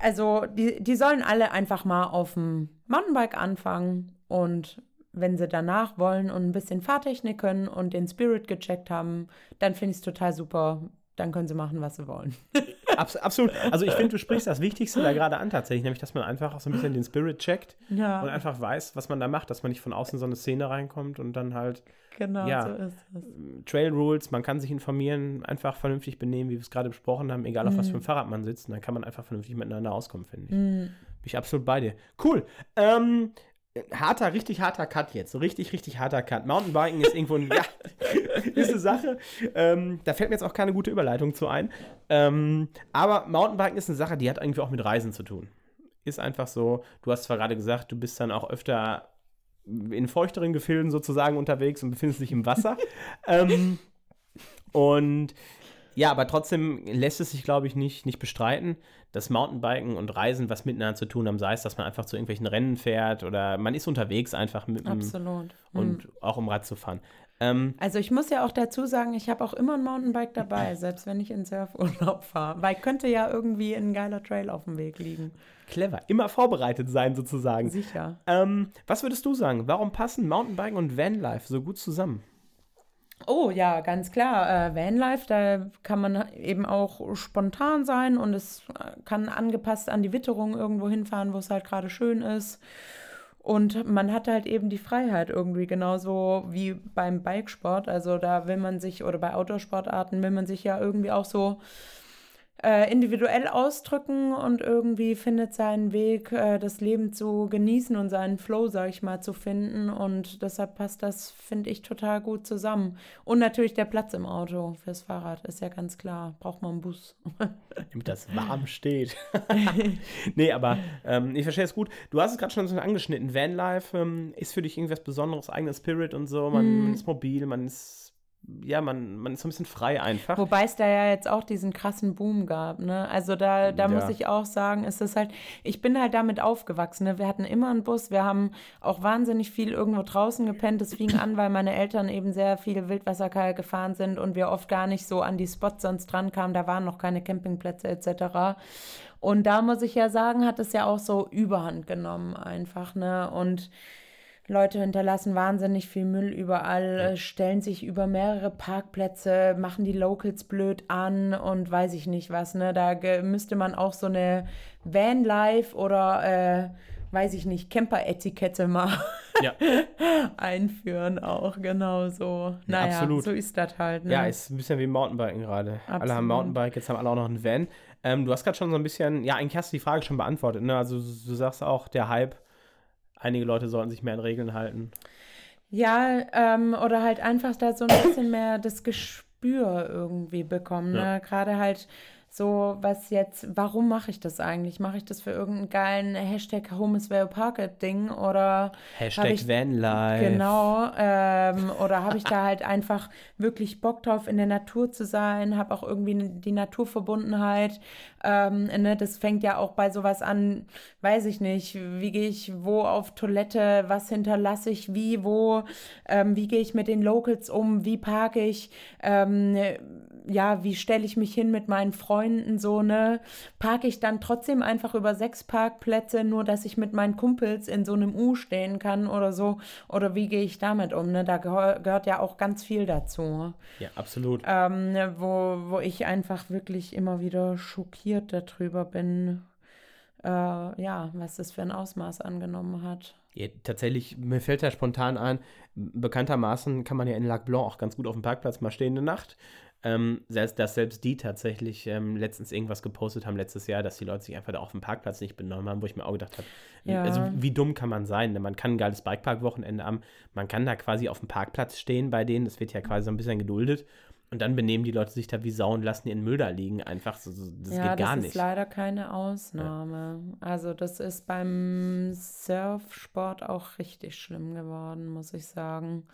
also die, die sollen alle einfach mal auf dem Mountainbike anfangen und wenn sie danach wollen und ein bisschen Fahrtechnik können und den Spirit gecheckt haben, dann finde ich es total super. Dann können sie machen, was sie wollen. Abs absolut. Also ich finde, du sprichst das Wichtigste da gerade an tatsächlich, nämlich, dass man einfach auch so ein bisschen den Spirit checkt ja. und einfach weiß, was man da macht, dass man nicht von außen so eine Szene reinkommt und dann halt genau ja, so ist es. Trail Rules, man kann sich informieren, einfach vernünftig benehmen, wie wir es gerade besprochen haben, egal auf mhm. was für ein Fahrrad man sitzt, und dann kann man einfach vernünftig miteinander auskommen, finde ich. Mhm. Bin ich absolut bei dir. Cool. Ähm, harter, richtig harter Cut jetzt. So richtig, richtig harter Cut. Mountainbiken ist irgendwo ein, ja, ist eine Sache. Ähm, da fällt mir jetzt auch keine gute Überleitung zu ein. Ähm, aber Mountainbiken ist eine Sache, die hat irgendwie auch mit Reisen zu tun. Ist einfach so, du hast zwar gerade gesagt, du bist dann auch öfter in feuchteren Gefilden sozusagen unterwegs und befindest dich im Wasser. ähm, und ja, aber trotzdem lässt es sich, glaube ich, nicht, nicht bestreiten, dass Mountainbiken und Reisen was miteinander zu tun haben. Sei es, dass man einfach zu irgendwelchen Rennen fährt oder man ist unterwegs einfach mit Absolut. und mhm. auch um Rad zu fahren. Ähm, Also ich muss ja auch dazu sagen, ich habe auch immer ein Mountainbike dabei, selbst wenn ich in Surfurlaub fahre. Weil könnte ja irgendwie ein geiler Trail auf dem Weg liegen. clever. Immer vorbereitet sein, sozusagen. Sicher. Ähm, was würdest du sagen? Warum passen Mountainbiken und Vanlife so gut zusammen? Oh ja, ganz klar. Äh, Vanlife, da kann man eben auch spontan sein und es äh, kann angepasst an die Witterung irgendwo hinfahren, wo es halt gerade schön ist. Und man hat halt eben die Freiheit irgendwie genauso wie beim Bikesport. Also da will man sich, oder bei Outdoor-Sportarten will man sich ja irgendwie auch so äh, individuell ausdrücken und irgendwie findet seinen Weg, äh, das Leben zu genießen und seinen Flow, sag ich mal, zu finden. Und deshalb passt das, finde ich, total gut zusammen. Und natürlich der Platz im Auto fürs Fahrrad, ist ja ganz klar. Braucht man einen Bus. Damit das warm steht. nee, aber ähm, ich verstehe es gut. Du hast es gerade schon so angeschnitten. Vanlife ähm, ist für dich irgendwas Besonderes, eigener Spirit und so. Man, man ist mobil, man ist ja, man, man ist so ein bisschen frei einfach. Wobei es da ja jetzt auch diesen krassen Boom gab, ne? Also da, da Ja. muss ich auch sagen, ist halt, ich bin halt damit aufgewachsen, ne? Wir hatten immer einen Bus, wir haben auch wahnsinnig viel irgendwo draußen gepennt. Das fing an, weil meine Eltern eben sehr viel Wildwasserkajak gefahren sind und wir oft gar nicht so an die Spots sonst dran kamen. Da waren noch keine Campingplätze etc. Und da muss ich ja sagen, hat es ja auch so Überhand genommen einfach, ne? Und Leute hinterlassen wahnsinnig viel Müll überall, äh, stellen sich über mehrere Parkplätze, machen die Locals blöd an und weiß ich nicht was, ne? Da müsste man auch so eine Vanlife oder äh, weiß ich nicht, Camper-Etikette mal Ja, einführen auch, genau so. Naja, absolut. so ist das halt, ne? ja, ist ein bisschen wie Mountainbiken gerade. Alle haben Mountainbike, jetzt haben alle auch noch einen Van. Ähm, du hast gerade schon so ein bisschen, ja, eigentlich hast du die Frage schon beantwortet. Ne? Also du sagst auch, der Hype, einige Leute sollten sich mehr an Regeln halten. Ja, ähm, oder halt einfach da so ein bisschen mehr das Gespür irgendwie bekommen. Ja. Ne? Gerade halt so, was jetzt, warum mache ich das eigentlich? Mache ich das für irgendeinen geilen Hashtag Home is where it Ding oder Hashtag ich, Vanlife. Genau, ähm, oder habe ich da halt einfach wirklich Bock drauf, in der Natur zu sein, habe auch irgendwie die Naturverbundenheit. Ähm, ne, das fängt ja auch bei sowas an, weiß ich nicht, wie gehe ich wo auf Toilette, was hinterlasse ich wie, wo, ähm, wie gehe ich mit den Locals um, wie parke ich, ähm, ja, wie stelle ich mich hin mit meinen Freunden so, ne? Parke ich dann trotzdem einfach über sechs Parkplätze, nur dass ich mit meinen Kumpels in so einem U stehen kann oder so? Oder wie gehe ich damit um, ne? Da gehör, gehört ja auch ganz viel dazu. Ja, absolut. Ähm, ne, wo, wo ich einfach wirklich immer wieder schockiert darüber bin, äh, ja, was das für ein Ausmaß angenommen hat. Ja, tatsächlich, mir fällt da spontan ein, bekanntermaßen kann man ja in Lac Blanc auch ganz gut auf dem Parkplatz mal stehen eine Nacht. Ähm, selbst, dass selbst die tatsächlich ähm, letztens irgendwas gepostet haben letztes Jahr, dass die Leute sich einfach da auf dem Parkplatz nicht benommen haben, wo ich mir auch gedacht habe, Ja. also wie dumm kann man sein? Ne? Man kann ein geiles Bikepark-Wochenende haben, man kann da quasi auf dem Parkplatz stehen bei denen, das wird ja quasi so ein bisschen geduldet. Und dann benehmen die Leute sich da wie Sau und lassen ihren Müll da liegen. Einfach so, so das ja, geht gar das nicht. ist leider keine Ausnahme. Also das ist beim Surfsport auch richtig schlimm geworden, muss ich sagen.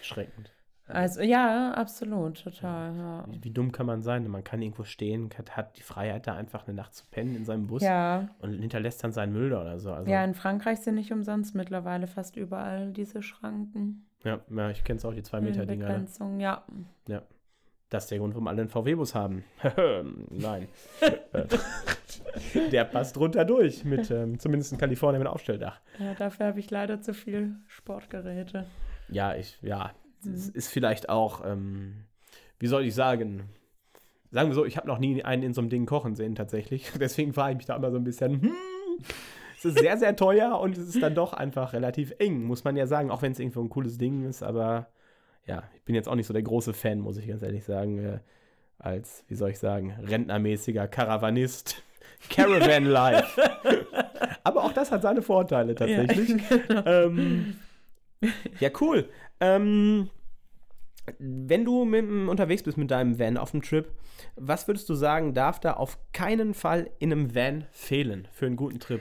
Schreckend. Also ja, absolut, total. Ja. Wie dumm kann man sein? Man kann irgendwo stehen, hat, hat die Freiheit, da einfach eine Nacht zu pennen in seinem Bus Ja, und hinterlässt dann seinen Müll da oder so. Also, ja, in Frankreich sind nicht umsonst mittlerweile fast überall diese Schranken. ja, ja, ich kenne es auch, die zwei Meter Dinger. Ne? Begrenzung, ja. Ja. Das ist der Grund, warum alle einen VW-Bus haben. Nein. der passt drunter durch, mit ähm, zumindest in Kalifornien mit Aufstelldach. ja. Dafür habe ich leider zu viel Sportgeräte. Ja, ich, ja, es ist vielleicht auch, ähm, wie soll ich sagen, sagen wir so, ich habe noch nie einen in so einem Ding kochen sehen tatsächlich. Deswegen frage ich mich da immer so ein bisschen, hm, es ist sehr, sehr teuer und es ist dann doch einfach relativ eng, muss man ja sagen, auch wenn es irgendwo ein cooles Ding ist, aber ja, ich bin jetzt auch nicht so der große Fan, muss ich ganz ehrlich sagen, äh, als, wie soll ich sagen, rentnermäßiger Karawanist. Caravan Life. aber auch das hat seine Vorteile tatsächlich. ähm, ja, cool. Ähm, wenn du mit, unterwegs bist mit deinem Van auf dem Trip, was würdest du sagen, darf da auf keinen Fall in einem Van fehlen für einen guten Trip?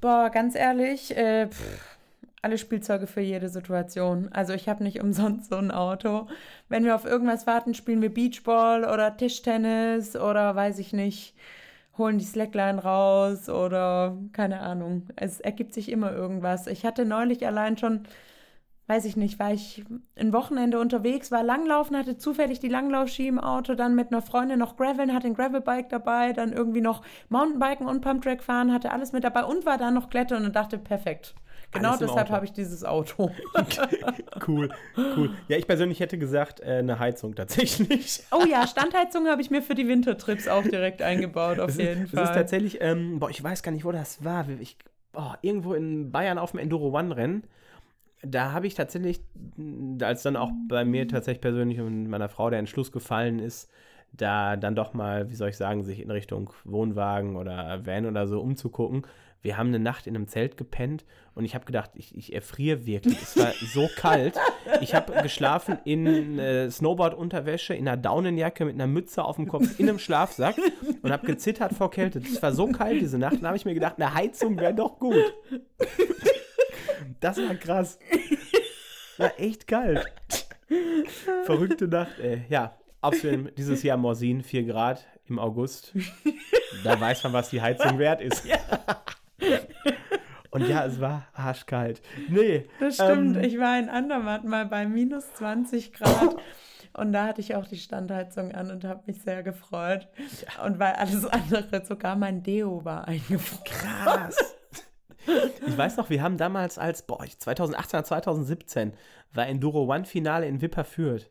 Boah, ganz ehrlich, äh, pff, alle Spielzeuge für jede Situation. Also ich habe nicht umsonst so ein Auto. Wenn wir auf irgendwas warten, spielen wir Beachball oder Tischtennis oder weiß ich nicht, holen die Slackline raus oder keine Ahnung. Es ergibt sich immer irgendwas. Ich hatte neulich allein schon, weiß ich nicht, war ich ein Wochenende unterwegs, war Langlaufen, hatte zufällig die Langlaufski im Auto, dann mit einer Freundin noch Graveln, hatte ein Gravelbike dabei, dann irgendwie noch Mountainbiken und Pumptrack fahren, hatte alles mit dabei und war dann noch Klettern und dachte, perfekt. Genau deshalb habe ich dieses Auto. cool, cool. Ja, ich persönlich hätte gesagt, äh, eine Heizung tatsächlich. oh ja, Standheizung habe ich mir für die Wintertrips auch direkt eingebaut, auf das jeden ist, Fall. Das ist tatsächlich, ähm, boah, ich weiß gar nicht, wo das war. Ich, boah, irgendwo in Bayern auf dem Enduro One-Rennen da habe ich tatsächlich, als dann auch bei mir tatsächlich persönlich und meiner Frau der Entschluss gefallen ist, da dann doch mal, wie soll ich sagen, sich in Richtung Wohnwagen oder Van oder so umzugucken. Wir haben eine Nacht in einem Zelt gepennt und ich habe gedacht, ich, ich erfriere wirklich. Es war so kalt. Ich habe geschlafen in äh, Snowboard-Unterwäsche, in einer Daunenjacke mit einer Mütze auf dem Kopf, in einem Schlafsack und habe gezittert vor Kälte. Es war so kalt diese Nacht. Da habe ich mir gedacht, eine Heizung wäre doch gut. Das war krass. War echt kalt. Verrückte Nacht, ey. Ja, außerdem dieses Jahr Morsin, 4 Grad im August. Da weiß man, was die Heizung wert ist. Ja. Und ja, es war arschkalt. Nee. Das stimmt. Ähm, ich war in Andermatt mal bei minus 20 Grad. Und da hatte ich auch die Standheizung an und habe mich sehr gefreut. Ja. Und weil alles andere, sogar mein Deo war eingefroren. Krass. Ich weiß noch, wir haben damals als, boah, 2018 oder 2017 war Enduro One Finale in Wipperfürth.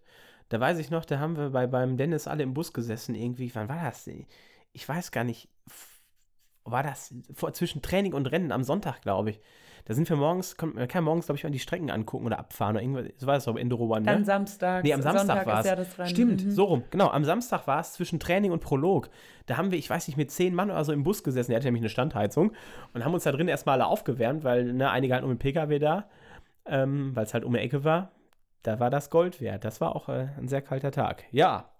Da weiß ich noch, da haben wir bei, beim Dennis alle im Bus gesessen irgendwie. Wann war das? Ich weiß gar nicht war das vor, zwischen Training und Rennen am Sonntag, glaube ich. Da sind wir morgens, man kann morgens, glaube ich, mal die Strecken angucken oder abfahren oder irgendwas. So war das doch Enduro One, ne? Dann Samstag. Nee, am Samstag war es. Ja Stimmt, mhm. so rum. Genau, am Samstag war es zwischen Training und Prolog. Da haben wir, ich weiß nicht, mit zehn Mann oder so im Bus gesessen. Der hatte nämlich eine Standheizung und haben uns da drin erstmal alle aufgewärmt, weil ne, einige hatten um den PKW da, ähm, weil es halt um die Ecke war. Da war das Gold wert. Das war auch äh, ein sehr kalter Tag. Ja,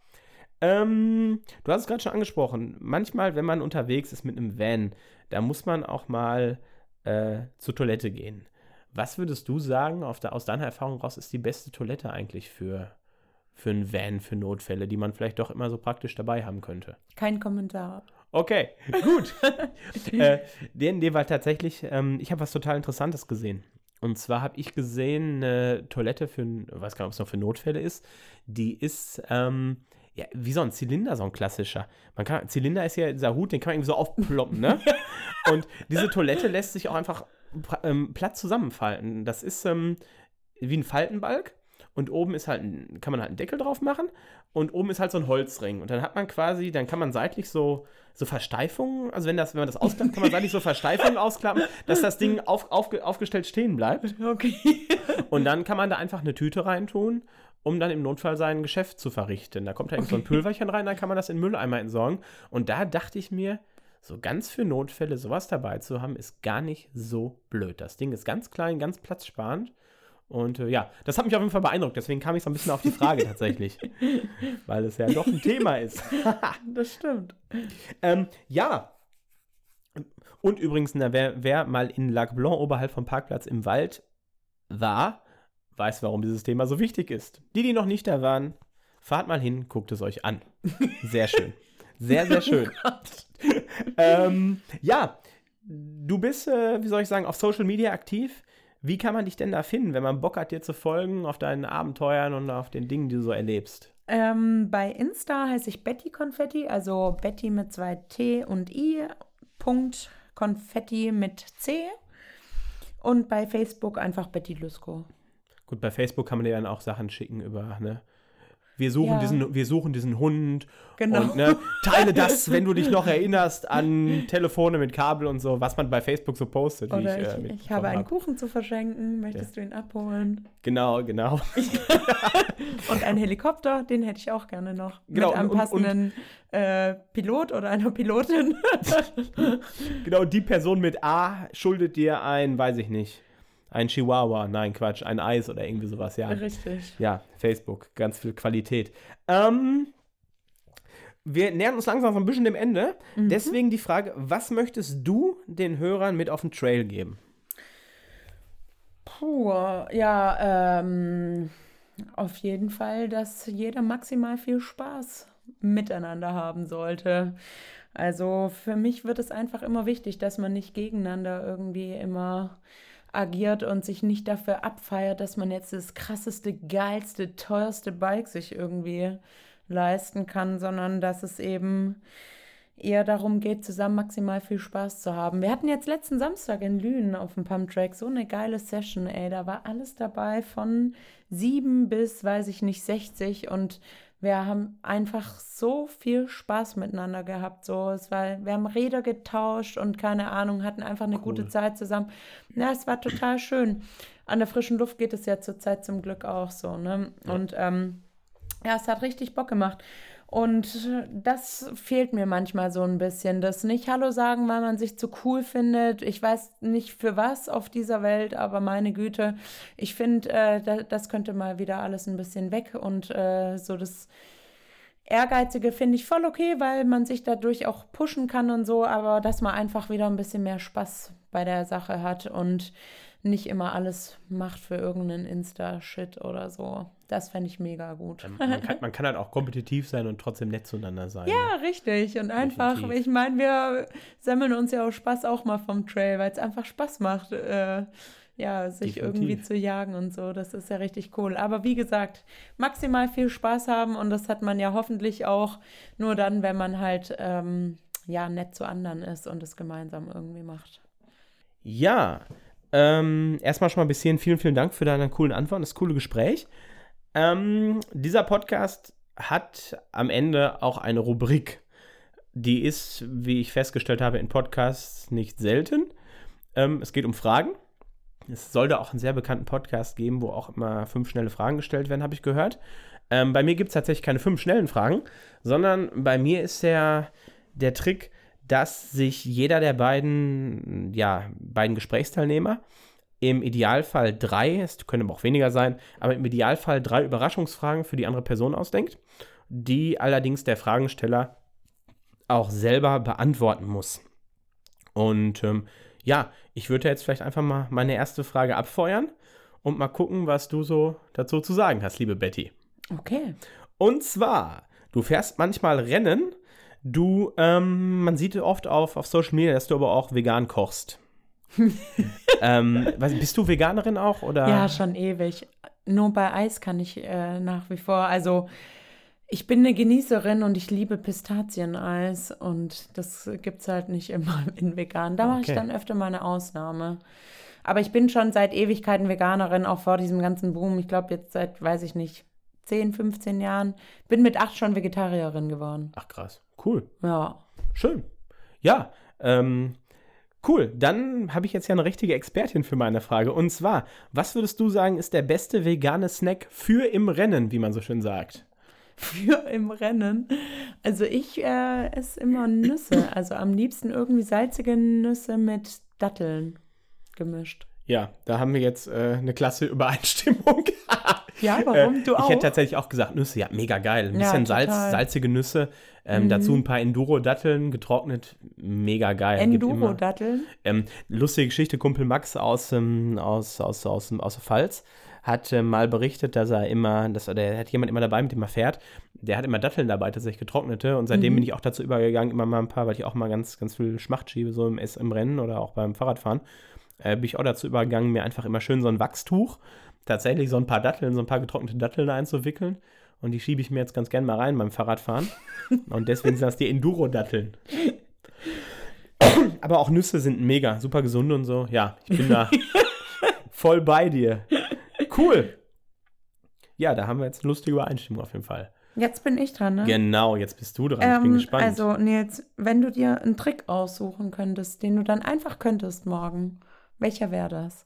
ähm, du hast es gerade schon angesprochen. Manchmal, wenn man unterwegs ist mit einem Van, da muss man auch mal äh, zur Toilette gehen. Was würdest du sagen, der, aus deiner Erfahrung raus, ist die beste Toilette eigentlich für, für einen Van, für Notfälle, die man vielleicht doch immer so praktisch dabei haben könnte? Kein Kommentar. Okay, gut. äh, DND war tatsächlich, ähm, ich habe was total Interessantes gesehen. Und zwar habe ich gesehen, eine Toilette für, weiß gar nicht, ob es noch für Notfälle ist, die ist, ähm, ja, wie so ein Zylinder, so ein klassischer. Man kann, Zylinder ist ja dieser Hut, den kann man irgendwie so aufploppen, ne? Und diese Toilette lässt sich auch einfach ähm, platt zusammenfalten. Das ist ähm, wie ein Faltenbalg und oben ist halt ein, kann man halt einen Deckel drauf machen und oben ist halt so ein Holzring und dann hat man quasi, dann kann man seitlich so, so Versteifungen, also wenn das, wenn man das ausklappt, kann man seitlich so Versteifungen ausklappen, dass das Ding auf, auf, aufgestellt stehen bleibt. Okay. Und dann kann man da einfach eine Tüte reintun um dann im Notfall sein Geschäft zu verrichten. Da kommt da okay. so ein Pülverchen rein, dann kann man das in Mülleimer entsorgen. Und da dachte ich mir, so ganz für Notfälle sowas dabei zu haben, ist gar nicht so blöd. Das Ding ist ganz klein, ganz platzsparend. Und äh, ja, das hat mich auf jeden Fall beeindruckt. Deswegen kam ich so ein bisschen auf die Frage tatsächlich. Weil es ja doch ein Thema ist. das stimmt. Ähm, ja. Und übrigens, na, wer, wer mal in Lac Blanc oberhalb vom Parkplatz im Wald war, weiß, warum dieses Thema so wichtig ist. Die, die noch nicht da waren, fahrt mal hin, guckt es euch an. Sehr schön. Sehr, sehr schön. Oh ähm, ja, du bist, äh, wie soll ich sagen, auf Social Media aktiv. Wie kann man dich denn da finden, wenn man Bock hat, dir zu folgen auf deinen Abenteuern und auf den Dingen, die du so erlebst? Ähm, bei Insta heiße ich Betty Konfetti, also Betty mit zwei T und I, Punkt Konfetti mit C. Und bei Facebook einfach Betty Lusko. Gut, bei Facebook kann man dir dann auch Sachen schicken über, ne? Wir suchen, ja. diesen, wir suchen diesen Hund. Genau. Und ne, teile das, wenn du dich noch erinnerst an Telefone mit Kabel und so, was man bei Facebook so postet. Oder ich, ich, äh, ich habe einen hab. Kuchen zu verschenken. Möchtest ja. du ihn abholen? Genau, genau. und einen Helikopter, den hätte ich auch gerne noch. Genau, mit einem und, passenden und, äh, Pilot oder einer Pilotin. genau, die Person mit A schuldet dir ein, weiß ich nicht ein Chihuahua, nein, Quatsch, ein Eis oder irgendwie sowas, ja. Richtig. Ja, Facebook, ganz viel Qualität. Ähm, wir nähern uns langsam so ein bisschen dem Ende. Mhm. Deswegen die Frage, was möchtest du den Hörern mit auf den Trail geben? Puh, ja, ähm, auf jeden Fall, dass jeder maximal viel Spaß miteinander haben sollte. Also für mich wird es einfach immer wichtig, dass man nicht gegeneinander irgendwie immer agiert und sich nicht dafür abfeiert, dass man jetzt das krasseste, geilste, teuerste Bike sich irgendwie leisten kann, sondern dass es eben eher darum geht, zusammen maximal viel Spaß zu haben. Wir hatten jetzt letzten Samstag in Lünen auf dem Pumptrack so eine geile Session, ey. Da war alles dabei von sieben bis, weiß ich nicht, 60 und wir haben einfach so viel Spaß miteinander gehabt. So, es war, wir haben Räder getauscht und keine Ahnung, hatten einfach eine cool. gute Zeit zusammen. Ja, es war total schön. An der frischen Luft geht es ja zurzeit zum Glück auch so, ne? Und ähm, ja, es hat richtig Bock gemacht. Und das fehlt mir manchmal so ein bisschen. Das nicht Hallo sagen, weil man sich zu cool findet. Ich weiß nicht für was auf dieser Welt, aber meine Güte, ich finde, äh, das könnte mal wieder alles ein bisschen weg. Und äh, so das Ehrgeizige finde ich voll okay, weil man sich dadurch auch pushen kann und so. Aber dass man einfach wieder ein bisschen mehr Spaß bei der Sache hat und nicht immer alles macht für irgendeinen Insta-Shit oder so. Das fände ich mega gut. Man, kann, man, kann, halt auch kompetitiv sein und trotzdem nett zueinander sein. Ja, ne? richtig. Und einfach, Definitiv. ich meine, wir sammeln uns ja auch Spaß auch mal vom Trail, weil es einfach Spaß macht, äh, ja, sich Definitiv. irgendwie zu jagen und so. Das ist ja richtig cool. Aber wie gesagt, maximal viel Spaß haben und das hat man ja hoffentlich auch nur dann, wenn man halt ähm, ja nett zu anderen ist und es gemeinsam irgendwie macht. Ja, ähm, erstmal schon mal bis hierhin vielen, vielen Dank für deine coolen Antworten, das coole Gespräch. Ähm, dieser Podcast hat am Ende auch eine Rubrik. Die ist, wie ich festgestellt habe, in Podcasts nicht selten. Ähm, es geht um Fragen. Es sollte auch einen sehr bekannten Podcast geben, wo auch immer fünf schnelle Fragen gestellt werden, habe ich gehört. Ähm, bei mir gibt es tatsächlich keine fünf schnellen Fragen, sondern bei mir ist der, der Trick, dass sich jeder der beiden, ja, beiden Gesprächsteilnehmer im Idealfall drei, es können aber auch weniger sein, aber im Idealfall drei Überraschungsfragen für die andere Person ausdenkt, die allerdings der Fragensteller auch selber beantworten muss. Und ähm, ja, ich würde jetzt vielleicht einfach mal meine erste Frage abfeuern und mal gucken, was du so dazu zu sagen hast, liebe Betty. Okay. Und zwar, du fährst manchmal Rennen Du, ähm, man sieht oft auf, auf Social Media, dass du aber auch vegan kochst. ähm, bist du Veganerin auch? Oder? Ja, schon ewig. Nur bei Eis kann ich äh, nach wie vor. Also, ich bin eine Genießerin und ich liebe Pistazieneis und das gibt es halt nicht immer in vegan. Da mache okay. ich dann öfter mal eine Ausnahme. Aber ich bin schon seit Ewigkeiten Veganerin, auch vor diesem ganzen Boom. Ich glaube, jetzt seit, weiß ich nicht, 10, 15 Jahren. Bin mit acht schon Vegetarierin geworden. Ach krass, cool. Ja. Schön. Ja, ähm, cool. Dann habe ich jetzt ja eine richtige Expertin für meine Frage. Und zwar, was würdest du sagen, ist der beste vegane Snack für im Rennen, wie man so schön sagt? Für im Rennen. Also ich äh, esse immer Nüsse. Also am liebsten irgendwie salzige Nüsse mit Datteln gemischt. Ja, da haben wir jetzt äh, eine klasse Übereinstimmung. ja, warum? Äh, du auch? Ich hätte tatsächlich auch gesagt, Nüsse, ja, mega geil. Ein bisschen ja, Salz, salzige Nüsse. Ähm, mhm. Dazu ein paar Enduro-Datteln, getrocknet, mega geil. Enduro-Datteln? Ähm, lustige Geschichte, Kumpel Max aus, ähm, aus, aus, aus, aus, der Pfalz hat äh, mal berichtet, dass er immer, dass der hat jemand immer dabei, mit dem er fährt. Der hat immer Datteln dabei, tatsächlich getrocknete. Und seitdem mhm. bin ich auch dazu übergegangen, immer mal ein paar, weil ich auch mal ganz, ganz viel Schmacht schiebe, so im, im Rennen oder auch beim Fahrradfahren äh, bin ich auch dazu übergegangen, mir einfach immer schön so ein Wachstuch, tatsächlich so ein paar Datteln, so ein paar getrocknete Datteln einzuwickeln. Und die schiebe ich mir jetzt ganz gern mal rein beim Fahrradfahren. Und deswegen sind das die Enduro-Datteln. Aber auch Nüsse sind mega, super gesund und so. Ja, ich bin da voll bei dir. Cool. Ja, da haben wir jetzt eine lustige Übereinstimmung auf jeden Fall. Jetzt bin ich dran, ne? Genau, jetzt bist du dran. Ähm, ich bin ähm, gespannt. Also, Nils, wenn du dir einen Trick aussuchen könntest, den du dann einfach könntest morgen, welcher wäre das?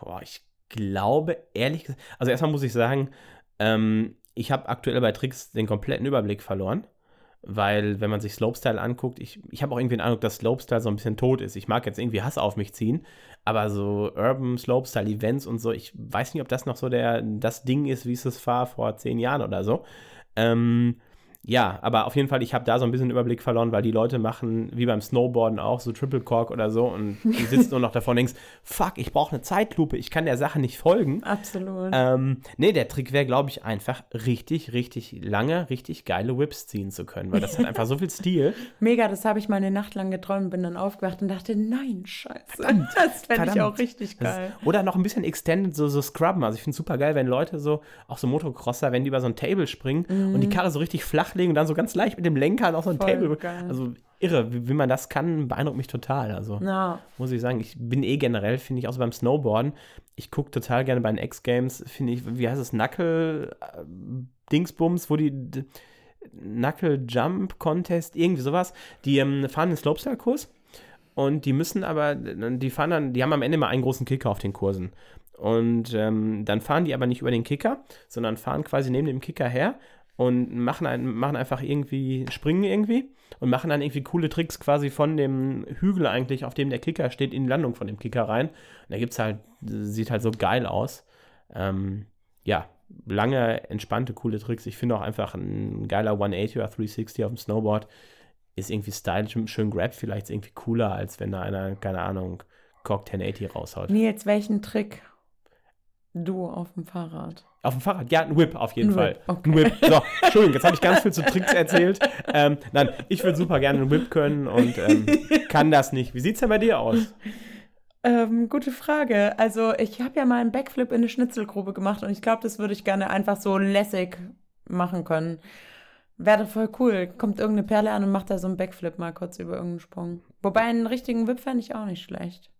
Boah, ich glaube, ehrlich gesagt, also erstmal muss ich sagen, ähm, ich habe aktuell bei Tricks den kompletten Überblick verloren weil wenn man sich Slopestyle anguckt, ich, ich habe auch irgendwie den Eindruck, dass Slopestyle so ein bisschen tot ist. Ich mag jetzt irgendwie Hass auf mich ziehen, aber so Urban Slopestyle Events und so, ich weiß nicht, ob das noch so der, das Ding ist, wie es es war vor zehn Jahren oder so. Ähm, ja, aber auf jeden Fall, ich habe da so ein bisschen Überblick verloren, weil die Leute machen, wie beim Snowboarden auch, so Triple Cork oder so und du sitzt nur noch davor und denkst, fuck, ich brauche eine Zeitlupe, ich kann der Sache nicht folgen. Absolut. Ähm, nee, der Trick wäre, glaube ich, einfach richtig, richtig lange, richtig geile Whips ziehen zu können, weil das hat einfach so viel Stil. Mega, das habe ich mal eine Nacht lang geträumt, bin dann aufgewacht und dachte, nein, scheiße. Verdammt, das fände ich auch richtig geil. Das, oder noch ein bisschen extended, so, so scrubben. Also ich finde es super geil, wenn Leute so, auch so Motocrosser, wenn die über so ein Table springen mm. und die Karre so richtig flach flachlegen und dann so ganz leicht mit dem Lenker auf so ein Voll Table. Geil. Also irre, wie, wie, man das kann, beeindruckt mich total. Also no. muss ich sagen, ich bin eh generell, finde ich, auch so beim Snowboarden, ich gucke total gerne bei den X-Games, finde ich, wie heißt es, Knuckle-Dingsbums, wo die Knuckle Jump Contest, irgendwie sowas, die ähm, fahren den Slopestyle-Kurs und die müssen aber, die fahren dann, die haben am Ende mal einen großen Kicker auf den Kursen. Und ähm, dann fahren die aber nicht über den Kicker, sondern fahren quasi neben dem Kicker her und machen, ein, machen einfach irgendwie, springen irgendwie und machen dann irgendwie coole Tricks quasi von dem Hügel eigentlich, auf dem der Kicker steht, in die Landung von dem Kicker rein. Und da gibt's halt, sieht halt so geil aus. Ähm, ja, lange, entspannte, coole Tricks. Ich finde auch einfach ein geiler 180 oder 360 auf dem Snowboard ist irgendwie stylisch mit schönen Grab vielleicht irgendwie cooler, als wenn da einer, keine Ahnung, Cock 1080 raushaut. Nils, welchen Trick du auf dem Fahrrad? Auf dem Fahrrad, ja, ein Whip auf jeden ein Fall. Whip, okay. Ein Whip. So, Entschuldigung, jetzt habe ich ganz viel zu Tricks erzählt. Ähm, nein, ich würde super gerne einen Whip können und ähm, kann das nicht. Wie sieht es denn bei dir aus? Ähm, gute Frage. Also, ich habe ja mal einen Backflip in eine Schnitzelgrube gemacht und ich glaube, das würde ich gerne einfach so lässig machen können. Wäre voll cool. Kommt irgendeine Perle an und macht da so einen Backflip mal kurz über irgendeinen Sprung. Wobei einen richtigen Whip fände ich auch nicht schlecht.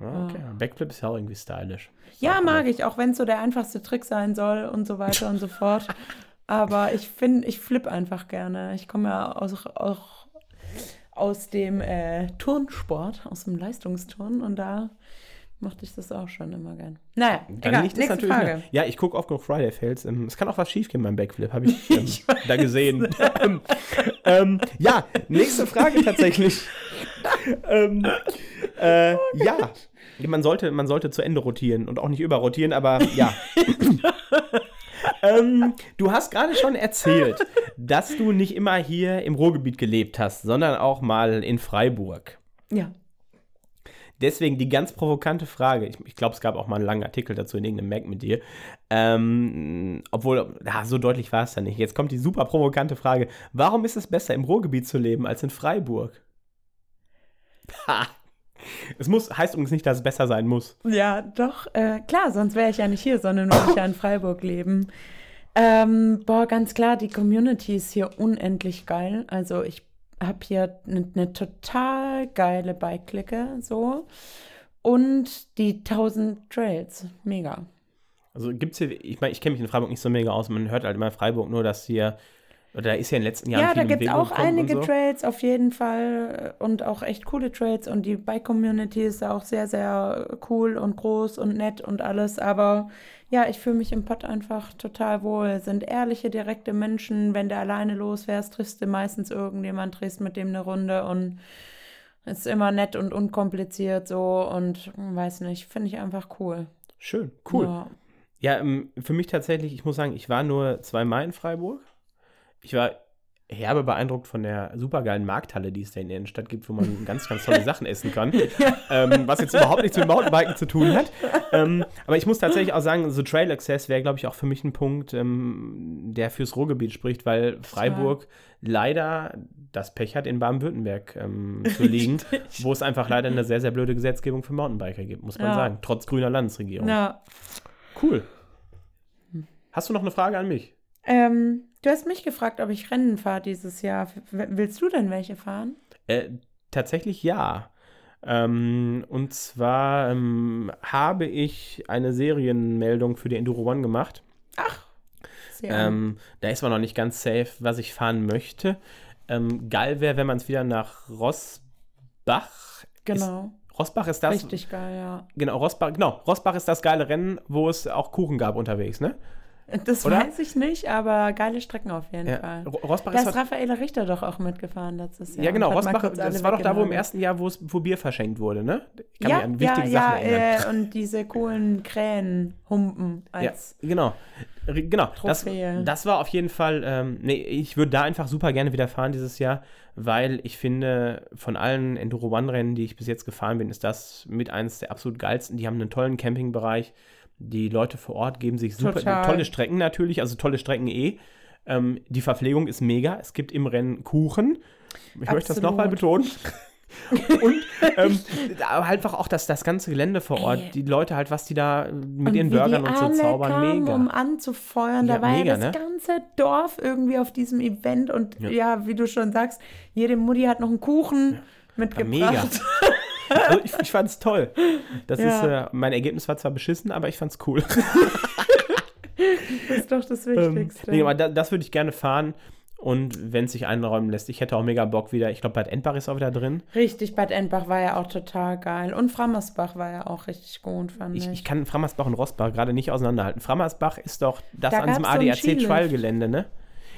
Okay. Backflip ist ja auch irgendwie stylisch. Ja, mag ich, auch wenn es so der einfachste Trick sein soll und so weiter und so fort. Aber ich finde, ich flipp einfach gerne. Ich komme ja aus, auch aus dem äh, Turnsport, aus dem Leistungsturn und da mochte ich das auch schon immer gern. Naja, Dann egal, liegt nächste Frage. Mehr. Ja, ich gucke oft genug Friday Fails. Ähm, es kann auch was schief gehen beim Backflip, habe ich, ähm, ich da gesehen. ähm, ja, nächste Frage tatsächlich. Ähm, äh, ja, man sollte, man sollte zu Ende rotieren und auch nicht überrotieren, aber ja. ähm, du hast gerade schon erzählt, dass du nicht immer hier im Ruhrgebiet gelebt hast, sondern auch mal in Freiburg. Ja. Deswegen die ganz provokante Frage. Ich, ich glaube, es gab auch mal einen langen Artikel dazu in irgendeinem Mac mit dir. Ähm, obwohl, ja, so deutlich war es ja nicht. Jetzt kommt die super provokante Frage. Warum ist es besser, im Ruhrgebiet zu leben als in Freiburg? Ha! Es muss, heißt übrigens nicht, dass es besser sein muss. Ja, doch, äh, klar, sonst wäre ich ja nicht hier, sondern würde ich ja in Freiburg leben. Ähm, boah, ganz klar, die Community ist hier unendlich geil. Also ich habe hier eine ne total geile Bike-Clique, so. Und die 1000 Trails, mega. Also gibt es hier, ich meine, ich kenne mich in Freiburg nicht so mega aus, man hört halt immer in Freiburg nur, dass hier oder ist ja in den letzten Jahren Ja, da gibt es auch einige so. Trails auf jeden Fall und auch echt coole Trails und die Bike-Community ist auch sehr, sehr cool und groß und nett und alles. Aber ja, ich fühle mich im Pott einfach total wohl. Sind ehrliche, direkte Menschen. Wenn du alleine losfährst, triffst du meistest irgendjemand, drehst mit dem eine Runde und ist immer nett und unkompliziert so und weiß nicht, finde ich einfach cool. Schön, cool. Ja. ja, ähm, für mich tatsächlich, ich muss sagen, ich war nur zweimal in Freiburg ich war herbe beeindruckt von der supergeilen Markthalle, die es da in der Innenstadt gibt, wo man ganz, ganz tolle Sachen essen kann. ähm, was jetzt überhaupt nichts mit Mountainbiken zu tun hat. Ähm, aber ich muss tatsächlich auch sagen, so Trail Access wäre, glaube ich, auch für mich ein Punkt, ähm, der fürs Ruhrgebiet spricht, weil Freiburg ja. leider das Pech hat, in Baden-Württemberg ähm, zu liegen, wo es einfach leider eine sehr, sehr blöde Gesetzgebung für Mountainbiker gibt, muss man ja. sagen, trotz grüner Landesregierung. Ja. Cool. Hast du noch eine Frage an mich? Ähm, du hast mich gefragt, ob ich Rennen fahre dieses Jahr. Willst du denn welche fahren? Äh, tatsächlich ja. Ähm, und zwar ähm, habe ich eine Serienmeldung für die Enduro One gemacht. Ach. Sehr ähm, da ist man noch nicht ganz safe, was ich fahren möchte. Ähm, geil wäre, wenn man es wieder nach Rossbach. Genau. Ist, Rossbach ist das. Richtig geil, ja. Genau, Rossbach, genau, Rossbach ist das geile Rennen, wo es auch Kuchen gab unterwegs, ne? Das Oder? weiß ich nicht, aber geile Strecken auf jeden ja. Fall. Rosbach da ist, ist Raffaele Richter doch auch mitgefahren letztes Jahr. Ja, genau. Rosbach, das war doch da, wo im ersten Jahr, wo, Bier verschenkt wurde, ne? Kann ja, ja, ja, äh, und diese coolen Krähen humpen. ja, genau. Genau, das, das war auf jeden Fall, ähm, nee, ich würde da einfach super gerne wieder fahren dieses Jahr, weil ich finde, von allen Enduro One-Rennen, die ich bis jetzt gefahren bin, ist das mit eines der absolut geilsten. Die haben einen tollen Campingbereich. Die Leute vor Ort geben sich super, Total. tolle Strecken natürlich, also tolle Strecken eh. Ähm, die Verpflegung ist mega. Es gibt im Rennen Kuchen. Ich möchte das Absolut. nochmal betonen. Und ähm, einfach auch das, das ganze Gelände vor Ort, Ey. die Leute halt, was die da mit Und ihren Burgern und so zaubern, kamen, mega. um anzufeuern. Ja, da war mega, ja das ne? ganze Dorf irgendwie auf diesem Event. Und Ja. ja, wie du schon sagst, jede Mutti hat noch einen Kuchen mitgebracht. Also ich, ich fand's toll. Das Ja. ist, äh, mein Ergebnis war zwar beschissen, aber ich fand's cool. Das ist doch das Ähm, Wichtigste. nee, aber da, das würde ich gerne fahren. Und wenn es sich einräumen lässt, ich hätte auch mega Bock wieder. Ich glaube, Bad Endbach ist auch wieder drin. Richtig, Bad Endbach war ja auch total geil. Und Frammersbach war ja auch richtig gut, fand ich. Ich, ich kann Frammersbach und Rossbach gerade nicht auseinanderhalten. Frammersbach ist doch das Da an diesem so ADAC-Trial-Gelände, ne?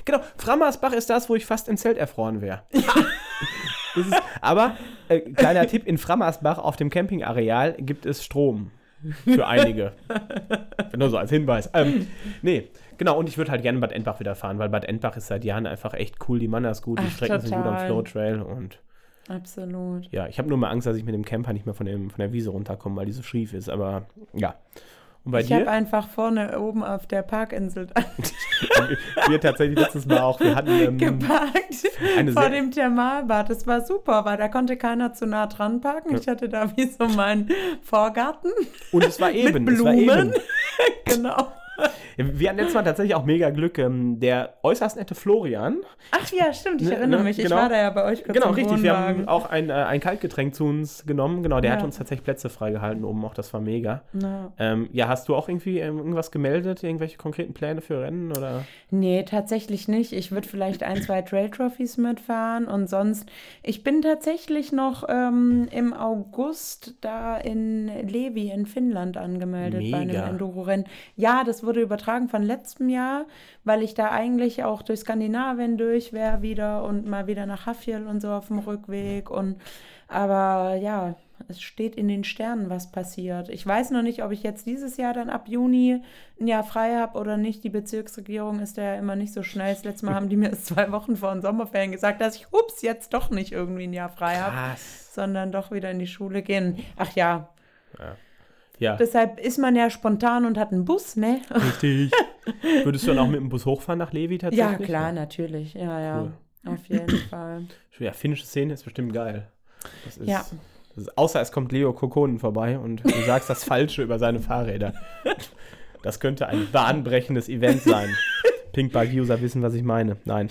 Genau, Frammersbach ist das, wo ich fast im Zelt erfroren wäre. Ist- aber, äh, kleiner Tipp, in Frammersbach auf dem Campingareal gibt es Strom. Für einige. Nur so als Hinweis. Ähm, nee, genau, und ich würde halt gerne Bad Endbach wieder fahren, weil Bad Endbach ist seit Jahren einfach echt cool. Die Mann ist gut, die Ach, Strecken sind gut am total. Flow Trail und Absolut. ja, ich habe nur mal Angst, dass ich mit dem Camper nicht mehr von, dem, von der Wiese runterkomme, weil die so schief ist, aber ja. Und bei ich dir? habe einfach vorne oben auf der Parkinsel wir tatsächlich letztes Mal auch. Wir hatten ähm, geparkt vor dem Thermalbad. Das war super, weil da konnte keiner zu nah dran parken. Ich hatte da wie so meinen Vorgarten und es war eben. mit Es war Blumen. eben. genau. Wir hatten letztes Mal tatsächlich auch mega Glück. Ähm, der äußerst nette Florian. Ach ja, stimmt, ich Ne, erinnere ne, mich. genau. Ich war da ja bei euch kurz Genau, richtig. Wir Wohnwagen. haben auch ein, äh, ein Kaltgetränk zu uns genommen. Genau, der Ja. hat uns tatsächlich Plätze freigehalten oben auch. Das war mega. Na. Ähm, ja, hast du auch irgendwie ähm, irgendwas gemeldet? Irgendwelche konkreten Pläne für Rennen? Oder? Nee, tatsächlich nicht. Ich würde vielleicht ein, zwei Trail Trophies mitfahren und sonst. Ich bin tatsächlich noch ähm, im August da in Levi in Finnland angemeldet bei einem Mega. Enduro-Rennen. Ja, das wurde übertragen von letztem Jahr, weil ich da eigentlich auch durch Skandinavien durch wäre wieder und mal wieder nach Hafjell und so auf dem Rückweg. Und aber ja, es steht in den Sternen, was passiert. Ich weiß noch nicht, ob ich jetzt dieses Jahr dann ab Juni ein Jahr frei habe oder nicht. Die Bezirksregierung ist da ja immer nicht so schnell. Das letzte Mal haben die mir erst zwei Wochen vor den Sommerferien gesagt, dass ich, ups, jetzt doch nicht irgendwie ein Jahr frei habe, sondern doch wieder in die Schule gehen. Ach ja, Ja, deshalb ist man ja spontan und hat einen Bus, ne? richtig. Würdest du dann auch mit dem Bus hochfahren nach Levi tatsächlich? Ja, klar, natürlich. Ja, ja, Cool. auf jeden Fall. Ja, finnische Szene ist bestimmt geil. Das ist, Ja. das ist, außer es kommt Leo Kokonen vorbei und du sagst das Falsche über seine Fahrräder. Das könnte ein bahnbrechendes Event sein. Pinkbug-User wissen, was ich meine. Nein.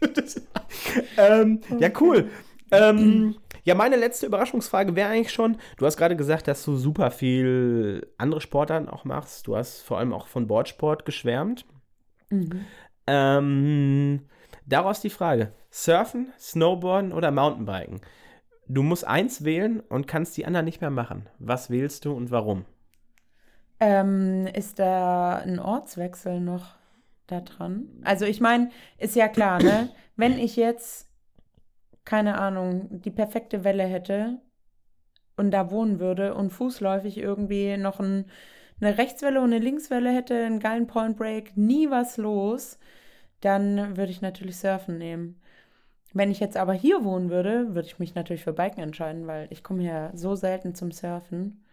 ähm, Ja, cool. Ähm, ja, meine letzte Überraschungsfrage wäre eigentlich schon, du hast gerade gesagt, dass du super viel andere Sportarten auch machst. Du hast vor allem auch von Boardsport geschwärmt. Mhm. Ähm, daraus die Frage: Surfen, Snowboarden oder Mountainbiken? Du musst eins wählen und kannst die anderen nicht mehr machen. Was wählst du und warum? Ähm, ist da ein Ortswechsel noch da dran? Also ich meine, ist ja klar, ne? Wenn ich jetzt, keine Ahnung, die perfekte Welle hätte und da wohnen würde und fußläufig irgendwie noch ein, eine Rechtswelle und eine Linkswelle hätte, einen geilen Point Break, nie was los, dann würde ich natürlich Surfen nehmen. Wenn ich jetzt aber hier wohnen würde, würde ich mich natürlich für Biken entscheiden, weil ich komme ja so selten zum Surfen.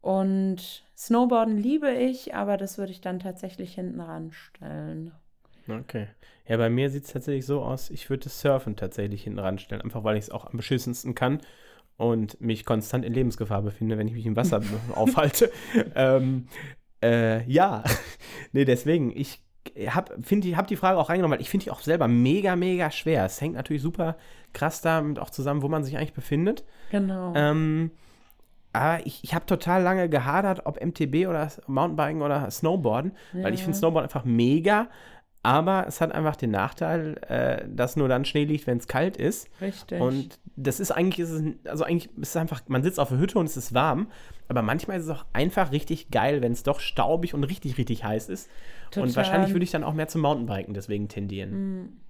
Und Snowboarden liebe ich, aber das würde ich dann tatsächlich hinten ranstellen. Okay. Ja, bei mir sieht es tatsächlich so aus, ich würde das Surfen tatsächlich hinten ranstellen, einfach weil ich es auch am beschissensten kann und mich konstant in Lebensgefahr befinde, wenn ich mich im Wasser aufhalte. Ähm, äh, ja, nee, deswegen, ich habe hab die Frage auch reingenommen, weil ich finde die auch selber mega, mega schwer. Es hängt natürlich super krass damit auch zusammen, wo man sich eigentlich befindet. Genau. Ähm, aber ich, ich habe total lange gehadert, ob MTB oder Mountainbiken oder Snowboarden, weil ich Ja. finde Snowboard einfach mega. Aber es hat einfach den Nachteil, äh, dass nur dann Schnee liegt, wenn es kalt ist. Richtig. Und das ist eigentlich, ist es, also eigentlich ist es einfach, man sitzt auf der Hütte und es ist warm. Aber manchmal ist es auch einfach richtig geil, wenn es doch staubig und richtig, richtig heiß ist. Und Total. wahrscheinlich würde ich dann auch mehr zum Mountainbiken deswegen tendieren.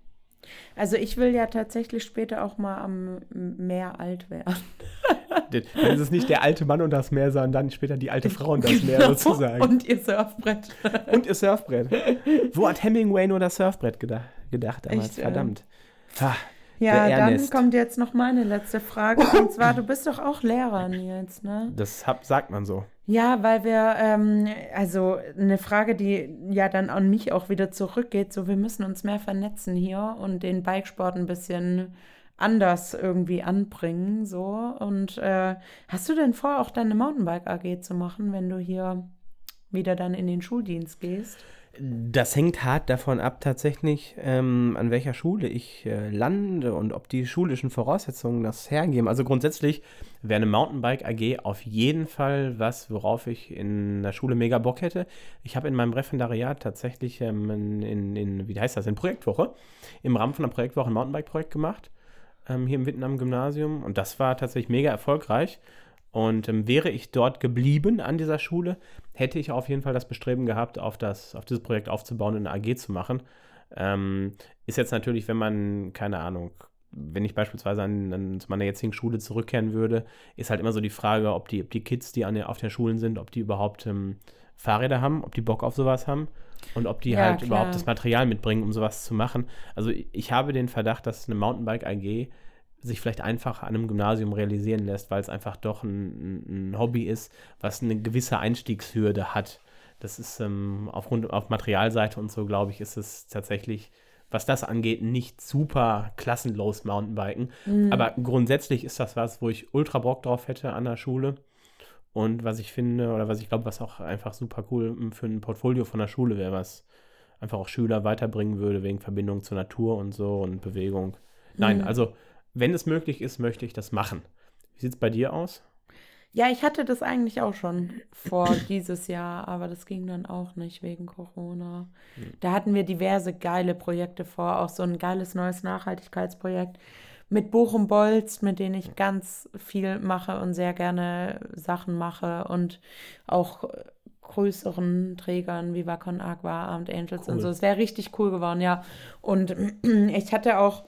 also ich will ja tatsächlich später auch mal am Meer alt werden. dann ist es nicht der alte Mann und das Meer, sondern dann später die alte Frau und das Meer sozusagen. Und ihr Surfbrett. Und ihr Surfbrett. Wo hat Hemingway nur das Surfbrett gedacht, gedacht damals? Echt, äh? Verdammt. Ha, Ja, dann kommt jetzt noch meine letzte Frage. Und zwar, du bist doch auch Lehrer, Nils, ne? Das hab, sagt man so. Ja, weil wir, ähm, also eine Frage, die ja dann an mich auch wieder zurückgeht, so wir müssen uns mehr vernetzen hier und den Bikesport ein bisschen anders irgendwie anbringen, so. Und äh, hast du denn vor, auch deine Mountainbike AG zu machen, wenn du hier wieder dann in den Schuldienst gehst? Das hängt hart davon ab, tatsächlich, ähm, an welcher Schule ich äh, lande und ob die schulischen Voraussetzungen das hergeben. Also grundsätzlich wäre eine Mountainbike AG auf jeden Fall was, worauf ich in der Schule mega Bock hätte. Ich habe in meinem Referendariat tatsächlich ähm, in, in, wie heißt das, in Projektwoche, im Rahmen von einer Projektwoche ein Mountainbike-Projekt gemacht, ähm, hier im Witten am Gymnasium. Und das war tatsächlich mega erfolgreich. Und ähm, wäre ich dort geblieben an dieser Schule, hätte ich auf jeden Fall das Bestreben gehabt, auf, das, auf dieses Projekt aufzubauen und eine AG zu machen. Ähm, ist jetzt natürlich, wenn man, keine Ahnung, wenn ich beispielsweise an, an zu meiner jetzigen Schule zurückkehren würde, ist halt immer so die Frage, ob die, ob die Kids, die an der, auf den Schulen sind, ob die überhaupt ähm, Fahrräder haben, ob die Bock auf sowas haben und ob die Ja, halt klar. überhaupt das Material mitbringen, um sowas zu machen. Also ich, habe den Verdacht, dass eine Mountainbike AG sich vielleicht einfach an einem Gymnasium realisieren lässt, weil es einfach doch ein, ein, Hobby ist, was eine gewisse Einstiegshürde hat. Das ist ähm, aufgrund auf Materialseite und so, glaube ich, ist es tatsächlich, was das angeht, nicht super klassenlos Mountainbiken. Aber grundsätzlich ist das was, wo ich ultra Bock drauf hätte an der Schule. Und was ich finde, oder was ich glaube, was auch einfach super cool ähm, für ein Portfolio von der Schule wäre, was einfach auch Schüler weiterbringen würde, wegen Verbindung zur Natur und so und Bewegung. Nein, also wenn es möglich ist, möchte ich das machen. Wie sieht es bei dir aus? Ja, ich hatte das eigentlich auch schon vor dieses Jahr, aber das ging dann auch nicht wegen Corona. Da hatten wir diverse geile Projekte vor, auch so ein geiles neues Nachhaltigkeitsprojekt mit Bochum-Bolz, mit denen ich ganz viel mache und sehr gerne Sachen mache und auch äh, größeren Trägern wie Wacon Aqua, Armed Angels und Cool. so. Es wäre richtig cool geworden, ja. Und ich hatte auch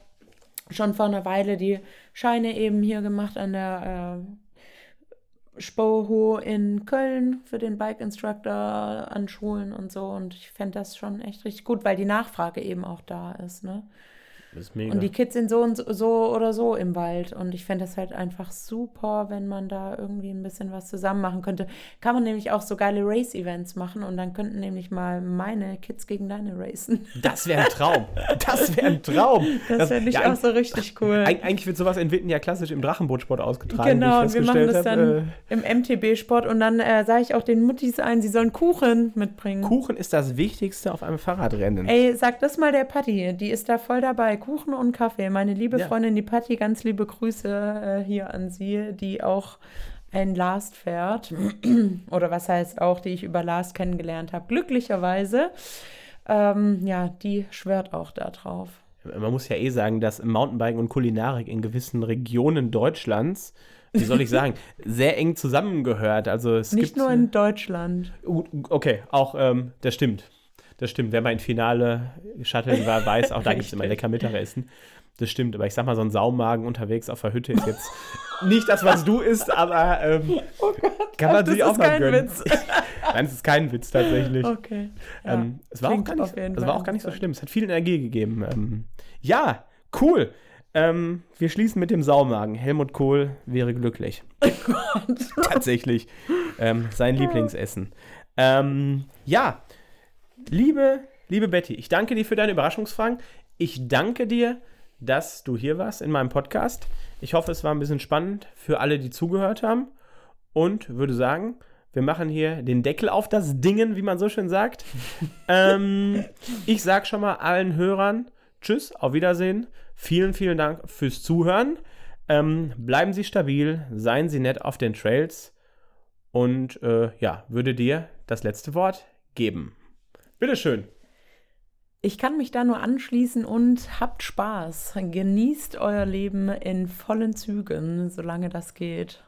schon vor einer Weile die Scheine eben hier gemacht an der äh, Spoho in Köln für den Bike Instructor an Schulen und so. Und ich fände das schon echt richtig gut, weil die Nachfrage eben auch da ist, ne? Das ist mega. Und die Kids sind so und so, oder so im Wald. Und ich fände das halt einfach super, wenn man da irgendwie ein bisschen was zusammen machen könnte. Kann man nämlich auch so geile Race-Events machen und dann könnten nämlich mal meine Kids gegen deine racen. das wäre ein Traum. Das wäre ein Traum. Das fände ich ja, auch so richtig cool. Eig eigentlich wird sowas in Witten ja klassisch im Drachenbootsport ausgetragen. Genau, und wir machen das festgestellt dann. Äh, im MTB-Sport und dann äh, sage ich auch den Muttis ein, sie sollen Kuchen mitbringen. Kuchen ist das Wichtigste auf einem Fahrradrennen. Ey, sag das mal der Patti, die ist da voll dabei. Kuchen und Kaffee. Meine liebe Ja. Freundin, die Patti, ganz liebe Grüße äh, hier an sie, die auch ein Last fährt. Oder was heißt auch, die ich über Last kennengelernt habe. Glücklicherweise. Ähm, ja, die schwört auch da drauf. Man muss ja eh sagen, dass Mountainbiken und Kulinarik in gewissen Regionen Deutschlands, wie soll ich sagen, sehr eng zusammengehört. Also es Nicht gibt nur in Deutschland. Okay, auch ähm, das stimmt. Das stimmt. Wer mal in Finale shutteln war, weiß, auch da gibt es immer lecker Mittagessen. Das stimmt, aber ich sag mal, so ein Saumagen unterwegs auf der Hütte ist jetzt nicht das, was du isst, aber ähm, kann man das sich auch mal kein gönnen. Witz. Nein, es ist kein Witz tatsächlich. Okay. Ja, ähm, es war auch gar nicht, es war auch gar nicht so schlimm. Es hat viel Energie gegeben. Ähm, ja, cool. Ähm, wir schließen mit dem Saumagen. Helmut Kohl wäre glücklich. Tatsächlich. Ähm, sein Lieblingsessen. Ähm, ja, liebe, liebe Betty, ich danke dir für deine Überraschungsfragen. Ich danke dir, dass du hier warst in meinem Podcast. Ich hoffe, es war ein bisschen spannend für alle, die zugehört haben. Und würde sagen, wir machen hier den Deckel auf das Dingen, wie man so schön sagt. ähm, ich sage schon mal allen Hörern Tschüss, auf Wiedersehen. Vielen, vielen Dank fürs Zuhören. Ähm, bleiben Sie stabil, seien Sie nett auf den Trails und äh, ja, würde dir das letzte Wort geben. Bitteschön. Ich kann mich da nur anschließen und habt Spaß. Genießt euer Leben in vollen Zügen, solange das geht.